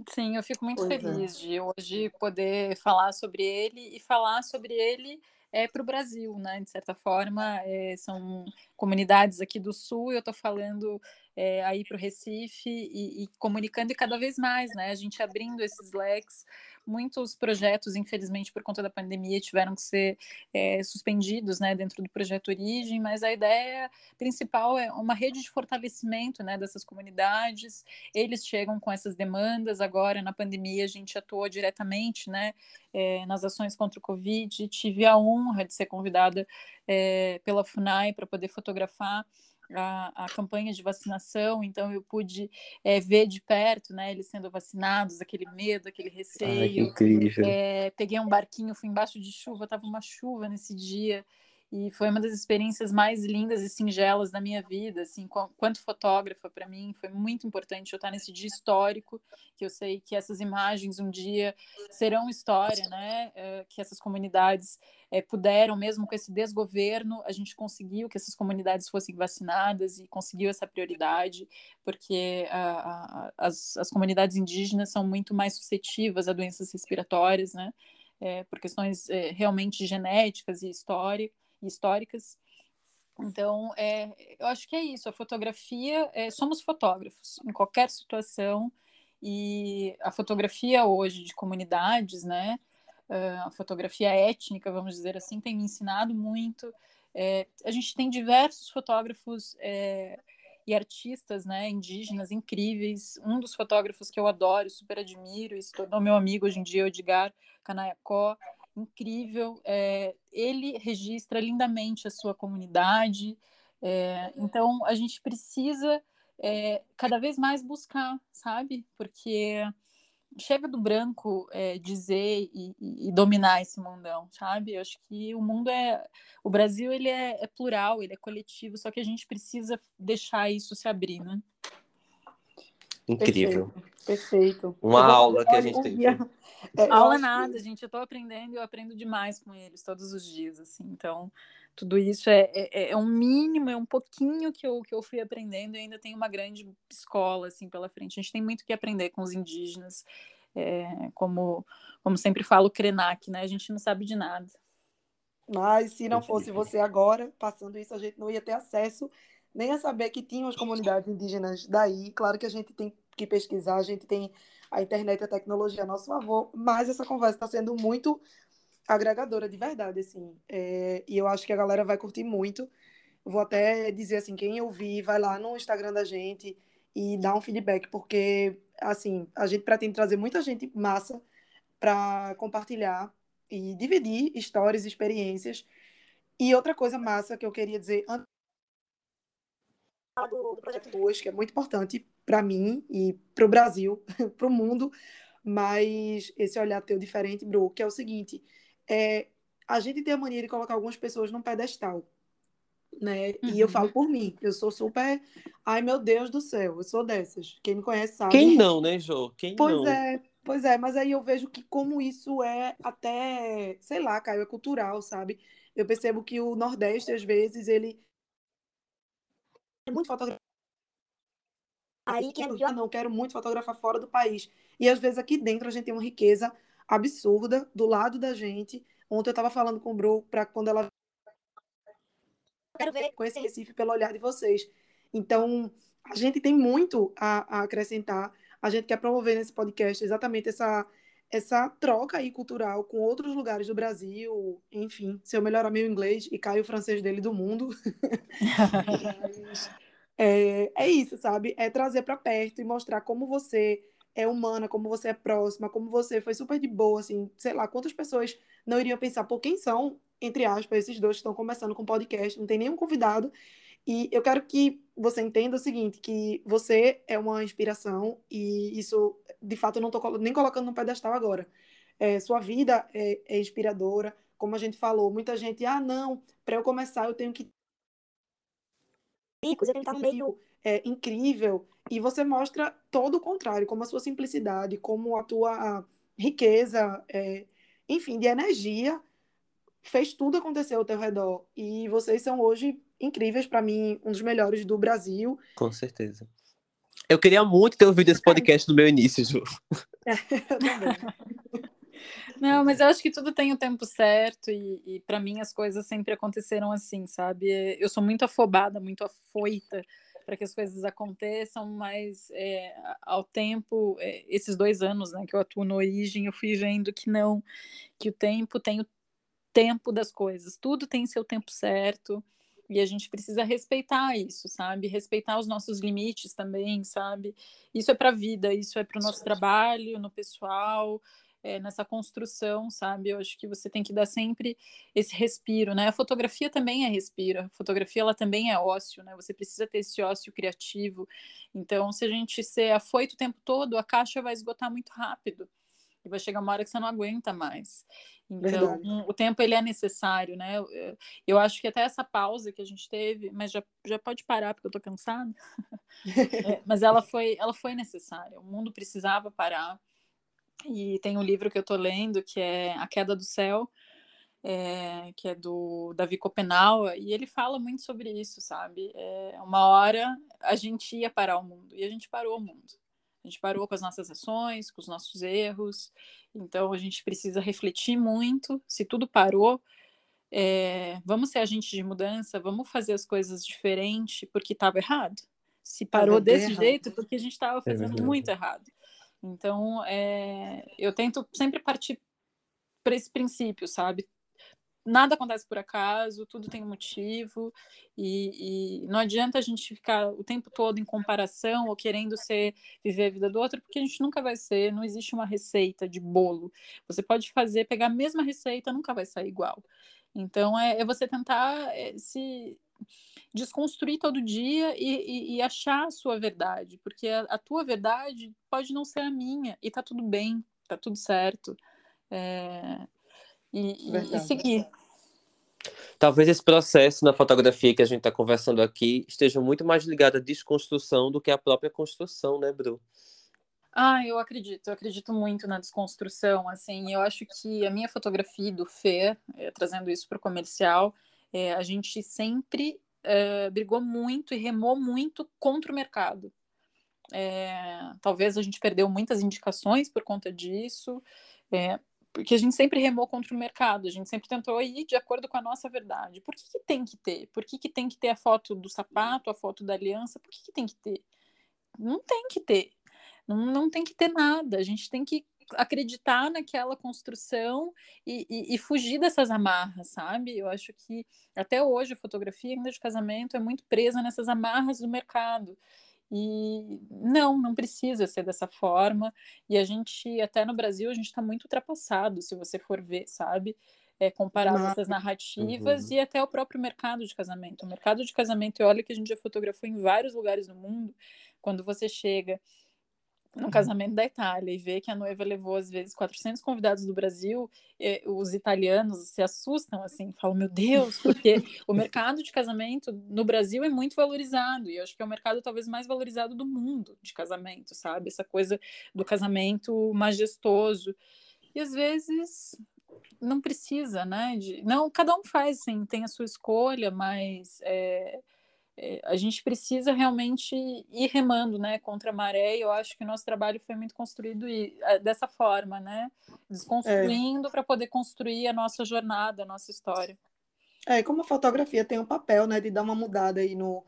Sim, eu fico muito pois é. feliz é. de hoje poder falar sobre ele e falar sobre ele é, para o Brasil, né? De certa forma, é, são comunidades aqui do Sul, eu estou falando é, aí para o Recife e, e, comunicando e cada vez mais, né? A gente abrindo esses leques muitos projetos, infelizmente, por conta da pandemia, tiveram que ser é, suspendidos né, dentro do projeto Origem, mas a ideia principal é uma rede de fortalecimento né, dessas comunidades. Eles chegam com essas demandas. Agora, na pandemia, a gente atuou diretamente né, é, nas ações contra o Covid. Tive a honra de ser convidada pela FUNAI para poder fotografar a, a, campanha de vacinação, então eu pude é, ver de perto, né, eles sendo vacinados, aquele medo, aquele receio. Ai, que incrível. É, peguei um barquinho, fui embaixo de chuva, estava uma chuva nesse dia, e foi uma das experiências mais lindas e singelas da minha vida, assim, quanto fotógrafa para mim, foi muito importante eu estar nesse dia histórico, que eu sei que essas imagens um dia serão história, né, é, que essas comunidades é, puderam, mesmo com esse desgoverno, a gente conseguiu que essas comunidades fossem vacinadas e conseguiu essa prioridade, porque a, a, as, as comunidades indígenas são muito mais suscetíveis a doenças respiratórias, né, é, por questões é, realmente genéticas e história, históricas. Então, é, eu acho que é isso. A fotografia, é, somos fotógrafos em qualquer situação, e a fotografia hoje de comunidades, né? Ah, a fotografia étnica, vamos dizer assim, tem me ensinado muito. É, a gente tem diversos fotógrafos é, e artistas né, indígenas incríveis. Um dos fotógrafos que eu adoro, super admiro, e se tornou meu amigo hoje em dia, Edgar Canaiacó incrível. É, ele registra lindamente a sua comunidade. É, então, a gente precisa é, cada vez mais buscar, sabe? Porque chega do branco é, dizer e, e, dominar esse mundão, sabe? Eu acho que o mundo é. O Brasil ele é, é, plural, ele é coletivo, só que a gente precisa deixar isso se abrir, né? Incrível. Perfeito. Perfeito. Uma aula que a gente tem. É, aula nada, gente. Eu estou aprendendo e eu aprendo demais com eles todos os dias, assim. Então, tudo isso é, é, é, um mínimo, é um pouquinho que eu, que eu fui aprendendo e ainda tem uma grande escola, assim, pela frente. A gente tem muito que aprender com os indígenas. É, como, como sempre falo, o Krenak, né? A gente não sabe de nada. Mas se não fosse você agora, passando isso, a gente não ia ter acesso nem a saber que tinham as comunidades indígenas daí. Claro que a gente tem que pesquisar, a gente tem a internet e a tecnologia a nosso favor, mas essa conversa está sendo muito agregadora de verdade, assim. É, e eu acho que a galera vai curtir muito. Vou até dizer assim, quem ouvir, vai lá no Instagram da gente e dá um feedback, porque assim, a gente pretende trazer muita gente massa para compartilhar e dividir histórias, experiências. E outra coisa massa que eu queria dizer antes do, do projeto 2, que é muito importante para mim e para o Brasil, para o mundo, mas esse olhar teu diferente, Bro, que é o seguinte, é, a gente tem a mania de colocar algumas pessoas num pedestal, né? Uhum. E eu uhum. falo por mim, eu sou super, ai meu Deus do céu, eu sou dessas. Quem me conhece sabe. Quem não, né, Jo? Quem pois não? é, pois é, mas aí eu vejo que como isso é até, sei lá, Caio, é cultural, sabe? Eu percebo que o Nordeste, às vezes, ele é muito fotografia. Aí quero, ah, não, quero muito fotografar fora do país. E às vezes aqui dentro a gente tem uma riqueza absurda do lado da gente. Ontem eu estava falando com o Bru para quando ela quero ver com esse Recife pelo olhar de vocês. Então, a gente tem muito a, a acrescentar. A gente quer promover nesse podcast exatamente essa essa troca aí cultural com outros lugares do Brasil, enfim, seu melhor meu inglês e cai o francês dele do mundo. é, é isso, sabe? É trazer para perto e mostrar como você é humana, como você é próxima, como você foi super de boa, assim, sei lá, quantas pessoas não iriam pensar, por quem são, entre aspas, esses dois que estão começando com podcast, não tem nenhum convidado, e eu quero que você entenda o seguinte, que você é uma inspiração e isso, de fato, eu não estou nem colocando no pedestal agora. É, sua vida é, é, inspiradora, como a gente falou, muita gente, ah, não, para eu começar eu tenho que que estar no meio é, incrível, e você mostra todo o contrário, como a sua simplicidade, como a tua riqueza, é, enfim, de energia, fez tudo acontecer ao teu redor. E vocês são hoje incríveis, para mim, um dos melhores do Brasil. Com certeza. Eu queria muito ter ouvido esse podcast no meu início, Ju. eu também. Não, mas eu acho que tudo tem o tempo certo e, e para mim as coisas sempre aconteceram assim, sabe? Eu sou muito afobada, muito afoita para que as coisas aconteçam, mas é, ao tempo, é, esses dois anos né, que eu atuo no Origem, eu fui vendo que não, que o tempo tem o tempo das coisas, tudo tem seu tempo certo. E a gente precisa respeitar isso, sabe? Respeitar os nossos limites também, sabe? Isso é para a vida, isso é para o nosso trabalho, no pessoal, é, nessa construção, sabe? Eu acho que você tem que dar sempre esse respiro, né? A fotografia também é respiro, a fotografia ela também é ócio, né? Você precisa ter esse ócio criativo. Então, se a gente ser afoito o tempo todo, a caixa vai esgotar muito rápido. E vai chegar uma hora que você não aguenta mais. Então, Verdade. o tempo ele é necessário, né? Eu, eu, acho que até essa pausa que a gente teve, mas já, já pode parar porque eu tô cansada. é, mas ela foi, ela foi necessária. O mundo precisava parar. E tem um livro que eu estou lendo que é A Queda do Céu, é, que é do Davi Copenau, e ele fala muito sobre isso, sabe? É, uma hora a gente ia parar o mundo, e a gente parou o mundo. A gente parou com as nossas ações, com os nossos erros, então a gente precisa refletir muito. Se tudo parou, é, vamos ser agentes de mudança, vamos fazer as coisas diferente porque estava errado. Se parou desse errado. jeito, porque a gente estava é fazendo muito errado. Então, é, eu tento sempre partir para esse princípio, sabe? Nada acontece por acaso, tudo tem um motivo, e, e, não adianta a gente ficar o tempo todo em comparação ou querendo ser viver a vida do outro, porque a gente nunca vai ser, não existe uma receita de bolo. Você pode fazer, pegar a mesma receita, nunca vai sair igual. Então, é, é você tentar é, se desconstruir todo dia e, e, e, achar a sua verdade, porque a, a, tua verdade pode não ser a minha, e tá tudo bem, tá tudo certo. É, e, e, seguir. Talvez esse processo na fotografia que a gente está conversando aqui esteja muito mais ligado à desconstrução do que à própria construção, né, Bru? Ah, eu acredito, eu acredito muito na desconstrução, assim, eu acho que a minha fotografia do Fê, é, trazendo isso para o comercial, é, a gente sempre é, brigou muito e remou muito contra o mercado. É, talvez a gente perdeu muitas indicações por conta disso, é, porque a gente sempre remou contra o mercado, a gente sempre tentou ir de acordo com a nossa verdade. Por que, que tem que ter? Por que, que tem que ter a foto do sapato, a foto da aliança? Por que, que tem que ter? Não tem que ter. Não, não tem que ter nada. A gente tem que acreditar naquela construção e, e, e, fugir dessas amarras, sabe? Eu acho que até hoje a fotografia ainda de casamento é muito presa nessas amarras do mercado. E não, não precisa ser dessa forma. E a gente, até no Brasil, a gente está muito ultrapassado, se você for ver, sabe? É, comparado essas narrativas uhum. e até o próprio mercado de casamento. O mercado de casamento, e olha que a gente já fotografou em vários lugares do mundo, quando você chega no uhum. casamento da Itália e ver que a noiva levou às vezes 400 convidados do Brasil, os italianos se assustam assim, falam meu Deus, porque o mercado de casamento no Brasil é muito valorizado e eu acho que é o mercado talvez mais valorizado do mundo de casamento, sabe? Essa coisa do casamento majestoso e às vezes não precisa, né? De... não, cada um faz, sim, tem a sua escolha, mas é, a gente precisa realmente ir remando, né, contra a maré. E eu acho que o nosso trabalho foi muito construído dessa forma, né, desconstruindo é. para poder construir a nossa jornada, a nossa história. É, como a fotografia tem um papel, né, de dar uma mudada aí no,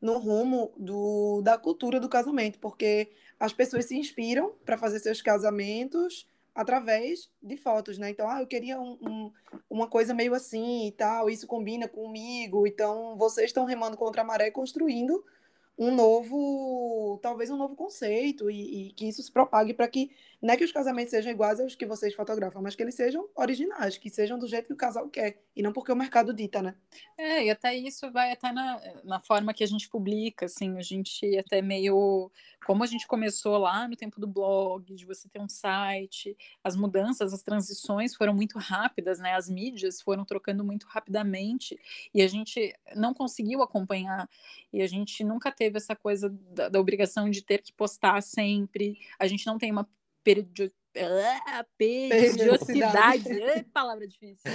no rumo do, da cultura do casamento, porque as pessoas se inspiram para fazer seus casamentos através de fotos, né? Então, ah, eu queria um, um, uma coisa meio assim e tal, isso combina comigo. Então, vocês estão remando contra a maré construindo um novo, talvez um novo conceito e, e que isso se propague para que não é que os casamentos sejam iguais aos que vocês fotografam, mas que eles sejam originais, que sejam do jeito que o casal quer e não porque o mercado dita, né? É, e até isso vai até na, na forma que a gente publica, assim, a gente até meio como a gente começou lá no tempo do blog, de você ter um site, as mudanças, as transições foram muito rápidas, né? As mídias foram trocando muito rapidamente e a gente não conseguiu acompanhar e a gente nunca teve essa coisa da, da obrigação de ter que postar sempre. A gente não tem uma periodicidade ah, periodicidade, é palavra difícil.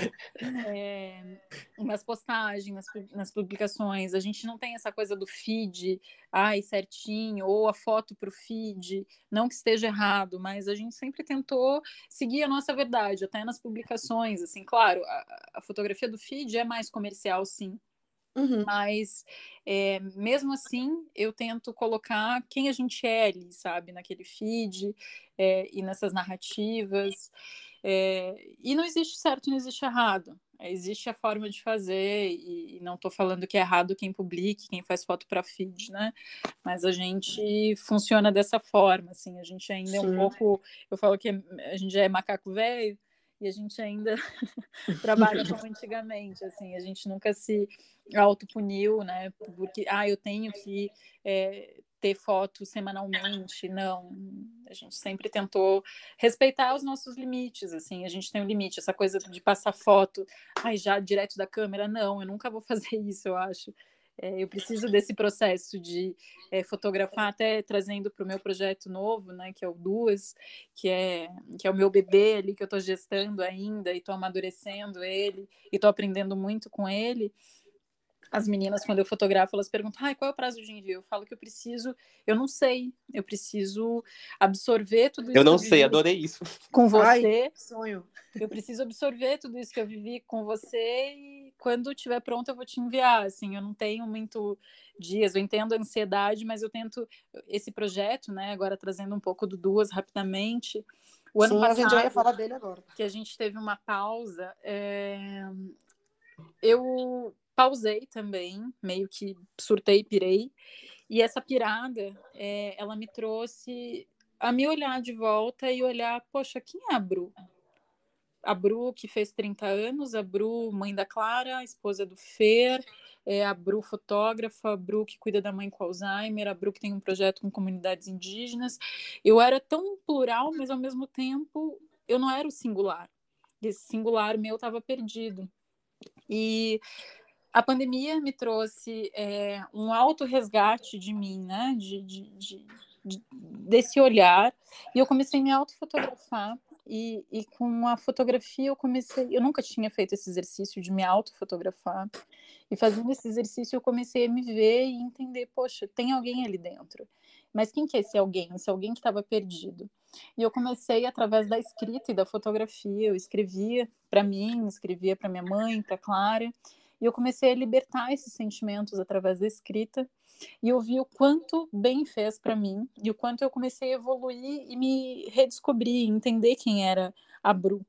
É, nas postagens, nas, nas, publicações, a gente não tem essa coisa do feed, ai, certinho, ou a foto para o feed, não que esteja errado, mas a gente sempre tentou seguir a nossa verdade, até nas publicações, assim, claro, a, a fotografia do feed é mais comercial, sim, Uhum. Mas, é, mesmo assim, eu tento colocar quem a gente é ali, sabe, naquele feed é, e nessas narrativas. É, e não existe certo e não existe errado. Existe a forma de fazer, e, e não estou falando que é errado quem publique, quem faz foto para feed, né? Mas a gente funciona dessa forma, assim, a gente ainda Sim. é um pouco. Eu falo que a gente já é macaco velho, e a gente ainda trabalha como antigamente, assim, a gente nunca se autopuniu, né, porque, ah, eu tenho que é, ter foto semanalmente, não, a gente sempre tentou respeitar os nossos limites, assim, a gente tem um limite, essa coisa de passar foto, ai, já direto da câmera, não, eu nunca vou fazer isso, eu acho, é, eu preciso desse processo de é, fotografar, até trazendo para o meu projeto novo, né, que é o Duas, que é, que é o meu bebê ali, que eu estou gestando ainda e estou amadurecendo ele e estou aprendendo muito com ele as meninas, quando eu fotografo, elas perguntam, ah, qual é o prazo de envio? Eu falo que eu preciso, eu não sei, eu preciso absorver tudo isso. Eu não sei, adorei isso. Com você. Ai, sonho. Eu preciso absorver tudo isso que eu vivi com você e quando estiver pronto eu vou te enviar, assim, eu não tenho muito dias, eu entendo a ansiedade, mas eu tento, esse projeto, né, agora trazendo um pouco do Duas rapidamente, o ano Sim, passado, a gente já ia falar dele agora. Que a gente teve uma pausa, é... eu pausei também, meio que surtei, pirei. E essa pirada, é, ela me trouxe a me olhar de volta e olhar, poxa, quem é a Bru? A Bru, que fez 30 anos, a Bru, mãe da Clara, esposa do Fer, é a Bru, fotógrafa, a Bru, que cuida da mãe com Alzheimer, a Bru, que tem um projeto com comunidades indígenas. Eu era tão plural, mas ao mesmo tempo eu não era o singular. Esse singular meu estava perdido. E a pandemia me trouxe é, um alto resgate de mim, né? De, de, de, de, desse olhar. E eu comecei a me autofotografar. E, e com a fotografia eu comecei. Eu nunca tinha feito esse exercício de me autofotografar. E fazendo esse exercício eu comecei a me ver e entender: poxa, tem alguém ali dentro. Mas quem que é esse alguém? Esse alguém que estava perdido. E eu comecei através da escrita e da fotografia. Eu escrevia para mim, escrevia para minha mãe, para Clara. E eu comecei a libertar esses sentimentos através da escrita. E eu vi o quanto bem fez para mim e o quanto eu comecei a evoluir e me redescobrir, entender quem era a Bru.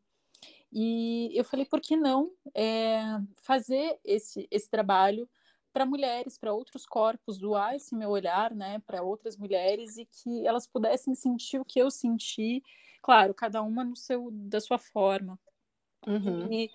E eu falei, por que não é, fazer esse, esse trabalho para mulheres, para outros corpos, doar esse meu olhar, né, para outras mulheres e que elas pudessem sentir o que eu senti, claro, cada uma no seu da sua forma. Uhum. E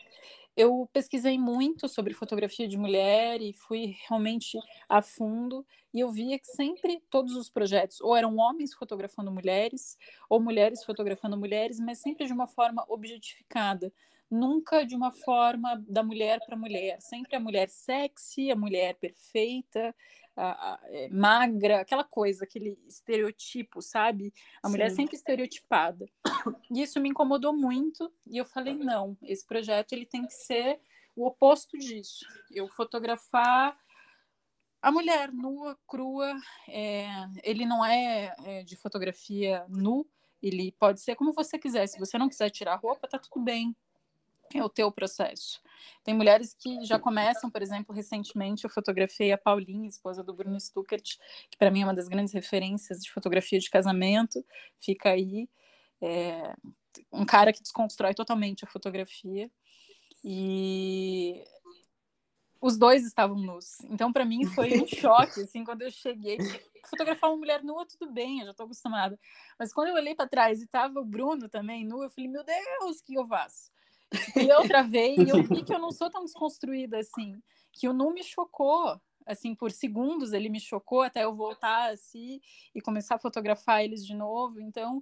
eu pesquisei muito sobre fotografia de mulher e fui realmente a fundo e eu via que sempre todos os projetos ou eram homens fotografando mulheres ou mulheres fotografando mulheres, mas sempre de uma forma objetificada, nunca de uma forma da mulher para mulher, sempre a mulher sexy, a mulher perfeita, a, a, é, magra, aquela coisa, aquele estereotipo, sabe? A Sim. mulher sempre estereotipada. E isso me incomodou muito e eu falei não, esse projeto ele tem que ser o oposto disso. Eu fotografar a mulher nua, crua, é, ele não é, é, de fotografia nu, ele pode ser como você quiser. Se você não quiser tirar a roupa, tá tudo bem é o teu processo. Tem mulheres que já começam, por exemplo, recentemente eu fotografei a Paulinha, esposa do Bruno Stuckert, que para mim é uma das grandes referências de fotografia de casamento, fica aí. É, um cara que desconstrói totalmente a fotografia. E os dois estavam nus. Então, para mim, foi um choque, assim, quando eu cheguei. Fotografar uma mulher nua, tudo bem, eu já estou acostumada. Mas quando eu olhei para trás e tava o Bruno também nu, eu falei, meu Deus, o que eu faço? E outra vez, e eu vi que eu não sou tão desconstruída assim, que o nu me chocou, assim, por segundos ele me chocou até eu voltar assim e começar a fotografar eles de novo. Então,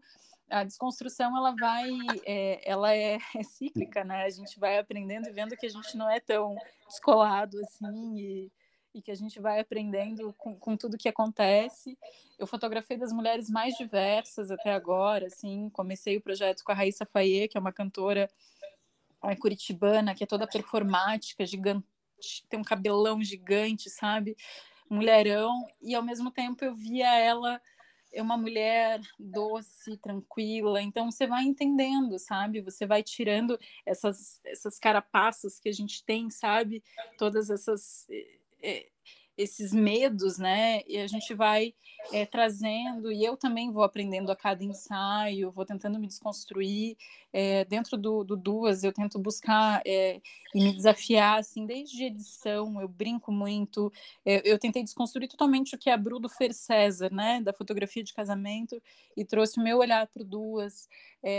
a desconstrução ela vai, é, ela é, é, cíclica, né? A gente vai aprendendo e vendo que a gente não é tão descolado assim e, e que a gente vai aprendendo com, com, tudo que acontece. Eu fotografei das mulheres mais diversas até agora, assim, comecei o projeto com a Raíssa Faye, que é uma cantora a curitibana, que é toda performática, gigante, tem um cabelão gigante, sabe? Mulherão, e ao mesmo tempo eu via ela é uma mulher doce, tranquila. Então você vai entendendo, sabe? Você vai tirando essas essas carapaças que a gente tem, sabe? Todas essas é, esses medos, né? E a gente vai é, trazendo, e eu também vou aprendendo a cada ensaio, vou tentando me desconstruir. É, dentro do, do, Duas, eu tento buscar é, e me desafiar, assim, desde edição, eu brinco muito. eu tentei desconstruir totalmente o que é a Brudo Fer César, né? Da fotografia de casamento, e trouxe o meu olhar para Duas.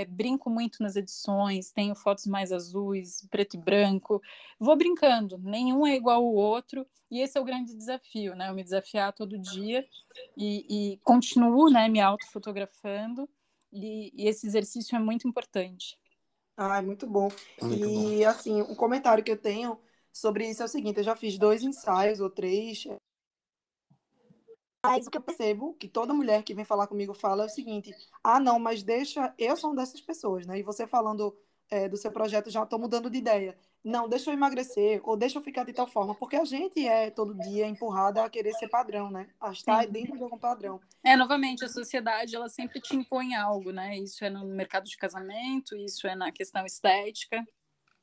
brinco muito nas edições, tenho fotos mais azuis, preto e branco. Vou brincando, nenhum é igual ao outro, e esse é o grande desafio, né? Eu me desafiar todo dia e, e continuo, né, me autofotografando e, e esse exercício é muito importante. Ah, é muito bom. Muito e, bom. assim, um comentário que eu tenho sobre isso é o seguinte: eu já fiz dois ensaios ou três. Mas o que eu percebo que toda mulher que vem falar comigo fala é o seguinte: ah, não, mas deixa. Eu sou uma dessas pessoas, né? E você falando é, do seu projeto, já estou mudando de ideia não, deixa eu emagrecer, ou deixa eu ficar de tal forma, porque a gente é todo dia empurrada a querer ser padrão, né? A estar Sim. dentro de algum padrão. É, novamente, a sociedade, ela sempre te impõe algo, né? Isso é no mercado de casamento, isso é na questão estética.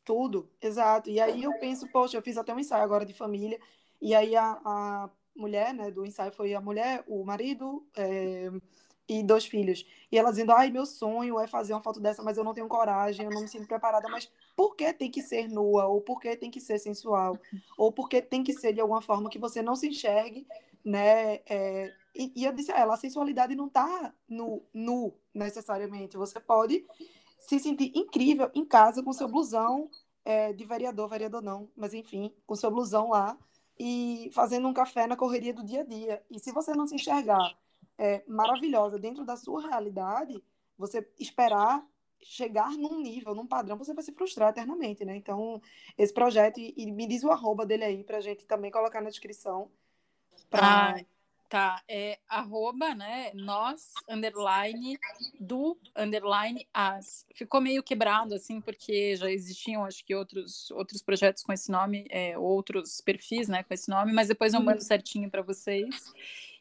Tudo, exato. E aí eu penso, poxa, eu fiz até um ensaio agora de família, e aí a, a mulher, né, do ensaio foi a mulher, o marido, é, e dois filhos. E ela dizendo, ai, meu sonho é fazer uma foto dessa, mas eu não tenho coragem, eu não me sinto preparada. Mas por que tem que ser nua? Ou por que tem que ser sensual? Ou por que tem que ser de alguma forma que você não se enxergue, né? É... E, e eu disse a ela, a sensualidade não está no nu, necessariamente. Você pode se sentir incrível em casa com seu blusão é, de vereador, vereador não, mas enfim, com seu blusão lá e fazendo um café na correria do dia a dia. E se você não se enxergar é, maravilhosa dentro da sua realidade, você esperar chegar num nível, num padrão, você vai se frustrar eternamente, né? Então, esse projeto, e, e me diz o arroba dele aí, pra gente também colocar na descrição. Pra... Ah, tá. É arroba, né? Nós, underline, do, underline, as. Ficou meio quebrado, assim, porque já existiam, acho que, outros, outros projetos com esse nome, é, outros perfis, né, com esse nome, mas depois eu mando uhum. certinho para vocês.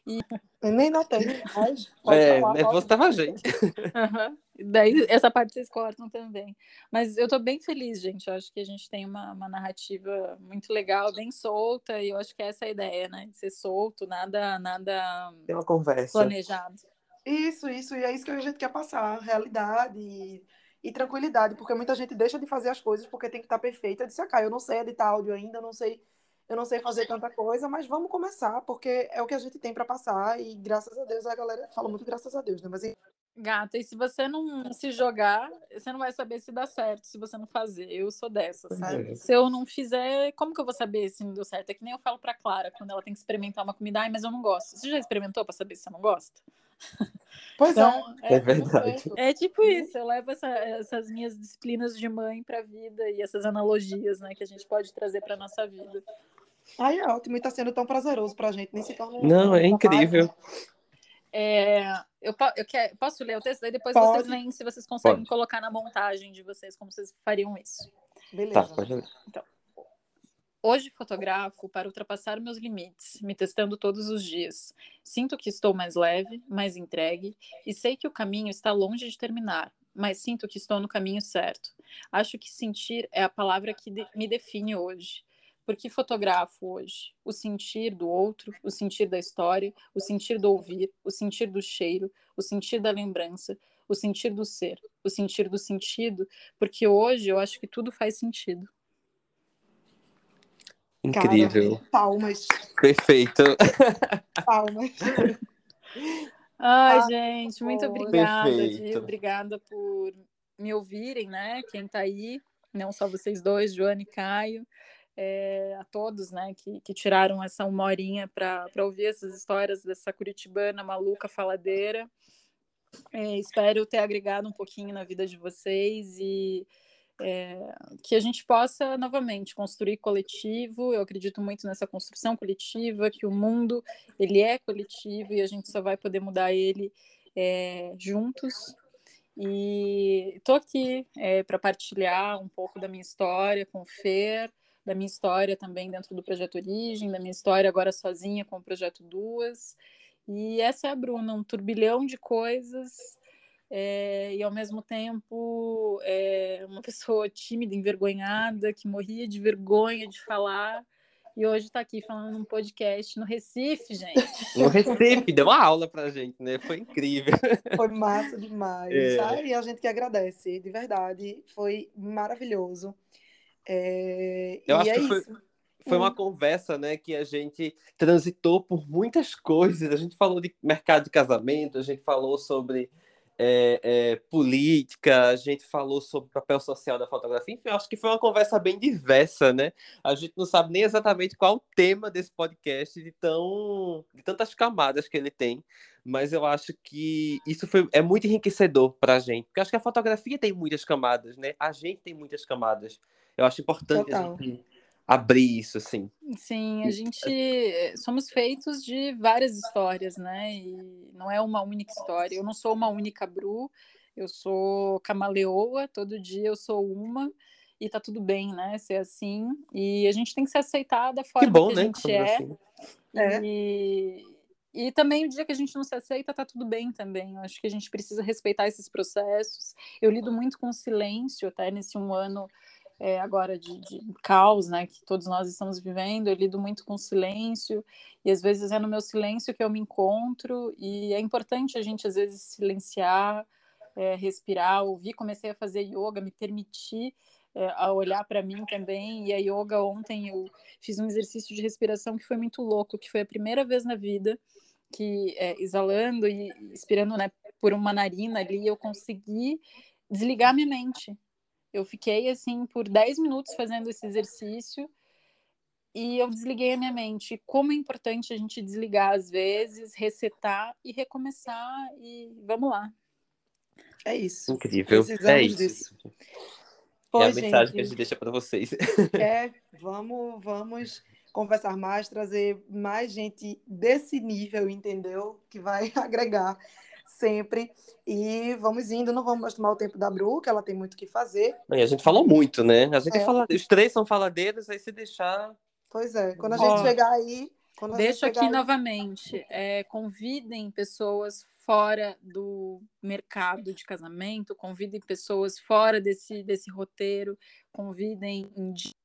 E... Eu nem notei, mas é, falar, nervoso estava a gente. Uhum. Daí essa parte vocês cortam também. Mas eu estou bem feliz, gente. Eu acho que a gente tem uma, uma narrativa muito legal, bem solta, e eu acho que essa é a ideia, né? De ser solto, nada, nada tem uma conversa. planejado. Isso, isso, e é isso que a gente quer passar, realidade e, e tranquilidade, porque muita gente deixa de fazer as coisas porque tem que estar perfeita. Eu disse, ah, eu não sei editar áudio ainda, não sei eu não sei fazer tanta coisa, mas vamos começar, porque é o que a gente tem para passar e graças a Deus a galera fala muito graças a Deus, né? Mas Gata, e se você não se jogar, você não vai saber se dá certo, se você não fazer. Eu sou dessa, sabe? É. Se eu não fizer, como que eu vou saber se não deu certo? É que nem eu falo pra Clara, quando ela tem que experimentar uma comida, ai, mas eu não gosto. Você já experimentou pra saber se você não gosta? Pois então, é. É, é verdade. É, tipo isso, eu levo essa, essas minhas disciplinas de mãe pra vida e essas analogias, né, que a gente pode trazer pra nossa vida. Ai, é ótimo, e tá sendo tão prazeroso pra gente, nem se torna. Não, é incrível. É, eu, eu quer, posso ler o texto? Daí depois pode. vocês veem se vocês conseguem pode. colocar na montagem de vocês como vocês fariam isso. Beleza. Tá, pode ler. Então, Hoje fotografo para ultrapassar meus limites, me testando todos os dias. Sinto que estou mais leve, mais entregue e sei que o caminho está longe de terminar, mas sinto que estou no caminho certo. Acho que sentir é a palavra que de me define hoje. Porque fotografo hoje o sentir do outro, o sentir da história, o sentir do ouvir, o sentir do cheiro, o sentir da lembrança, o sentir do ser, o sentir do sentido, porque hoje eu acho que tudo faz sentido. Incrível. Cara, palmas. Perfeito. Palmas. Ai, ah, gente, muito obrigada, Perfeito. Obrigada por me ouvirem, né? Quem tá aí, não só vocês dois, Joana e Caio é, a todos, né, que, que tiraram essa uma horinha para ouvir essas histórias dessa curitibana maluca faladeira. É, espero ter agregado um pouquinho na vida de vocês e é, que a gente possa novamente construir coletivo. Eu acredito muito nessa construção coletiva, que o mundo ele é coletivo e a gente só vai poder mudar ele é, juntos. E estou aqui para partilhar um pouco da minha história com o Fer, da minha história também dentro do projeto Origem, da minha história agora sozinha com o projeto Duas. E essa é a Bruna, um turbilhão de coisas é, e ao mesmo tempo é, uma pessoa tímida, envergonhada, que morria de vergonha de falar. E hoje está aqui falando num podcast no Recife, gente. No Recife, deu uma aula pra gente, né? Foi incrível. Foi massa demais. É. Ai, a gente que agradece, de verdade. Foi maravilhoso. É, Eu acho é que foi, foi uma hum. conversa, né, que a gente transitou por muitas coisas. A gente falou de mercado de casamento, a gente falou sobre é, é, política, a gente falou sobre o papel social da fotografia. Enfim, acho que foi uma conversa bem diversa, né? A gente não sabe nem exatamente qual o tema desse podcast de tão de tantas camadas que ele tem, mas eu acho que isso foi, é muito enriquecedor para a gente, porque acho que a fotografia tem muitas camadas, né? A gente tem muitas camadas. Eu acho importante Total. a gente abrir isso, assim. Sim, a gente eh, somos feitos de várias histórias, né? E não é uma única história. Eu não sou uma única Bru, eu sou camaleoa, todo dia eu sou uma e tá tudo bem, né? Ser assim. E a gente tem que se aceitar da forma que, bom, que a né? gente é. Assim. É. E, e também o dia que a gente não se aceita, tá tudo bem também. Eu acho que a gente precisa respeitar esses processos. Eu lido muito com silêncio, até nesse um ano é, agora de, de, caos, né, que todos nós estamos vivendo, eu lido muito com silêncio, e às vezes é no meu silêncio que eu me encontro, e é importante a gente às vezes silenciar, é, respirar, ouvir. Comecei a fazer yoga, me permitir a olhar para mim também, e a yoga ontem eu fiz um exercício de respiração que foi muito louco, que foi a primeira vez na vida que é, exalando e expirando né, por uma narina ali, eu consegui desligar minha mente. Eu fiquei assim por 10 minutos fazendo esse exercício e eu desliguei a minha mente. Como é importante a gente desligar às vezes, resetar e recomeçar e vamos lá. É isso. Incrível. Precisamos é isso. disso. É a mensagem gente, que a gente deixa para vocês. É, vamos, vamos conversar mais, trazer mais gente desse nível, entendeu? Que vai agregar sempre. E vamos indo, não vamos mais tomar o tempo da Bru, que ela tem muito o que fazer. E a gente falou muito, né? A gente é. fala, os três são faladeiros, aí se deixar. Pois é, quando a gente chegar aí. Deixo aqui aí... novamente. É, convidem pessoas fora do mercado de casamento, convidem pessoas fora desse, desse roteiro, convidem indígenas,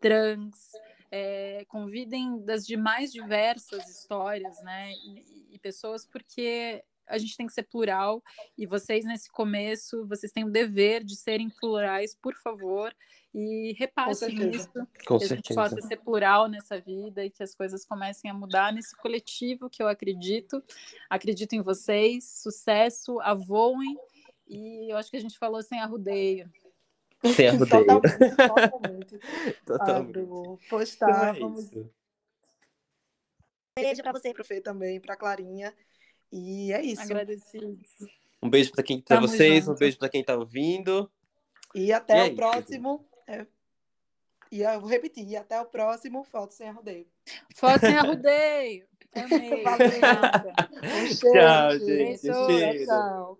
trans, é, convidem das demais diversas histórias, né? E, e, pessoas, porque a gente tem que ser plural e vocês nesse começo, vocês têm o dever de serem plurais, por favor, e repassem isso, Com que certeza. a gente possa ser plural nessa vida e que as coisas comecem a mudar nesse coletivo que eu acredito. Acredito em vocês, sucesso, avoem e eu acho que a gente falou sem arrudeio. Sem arrudeio. totalmente, totalmente. totalmente. Ah, postar, então é vamos... Beijo para você, Profe, também, para Clarinha. E é isso. Agradecidos. Um beijo para quem para vocês, junto. um beijo para quem está ouvindo. E até e o é próximo. É... E eu vou repetir, e até o próximo Foto Sem Arrudeio. Foto Sem Arrudeio! Amei. Valeu. Tchau, gente. Beijo, tchau.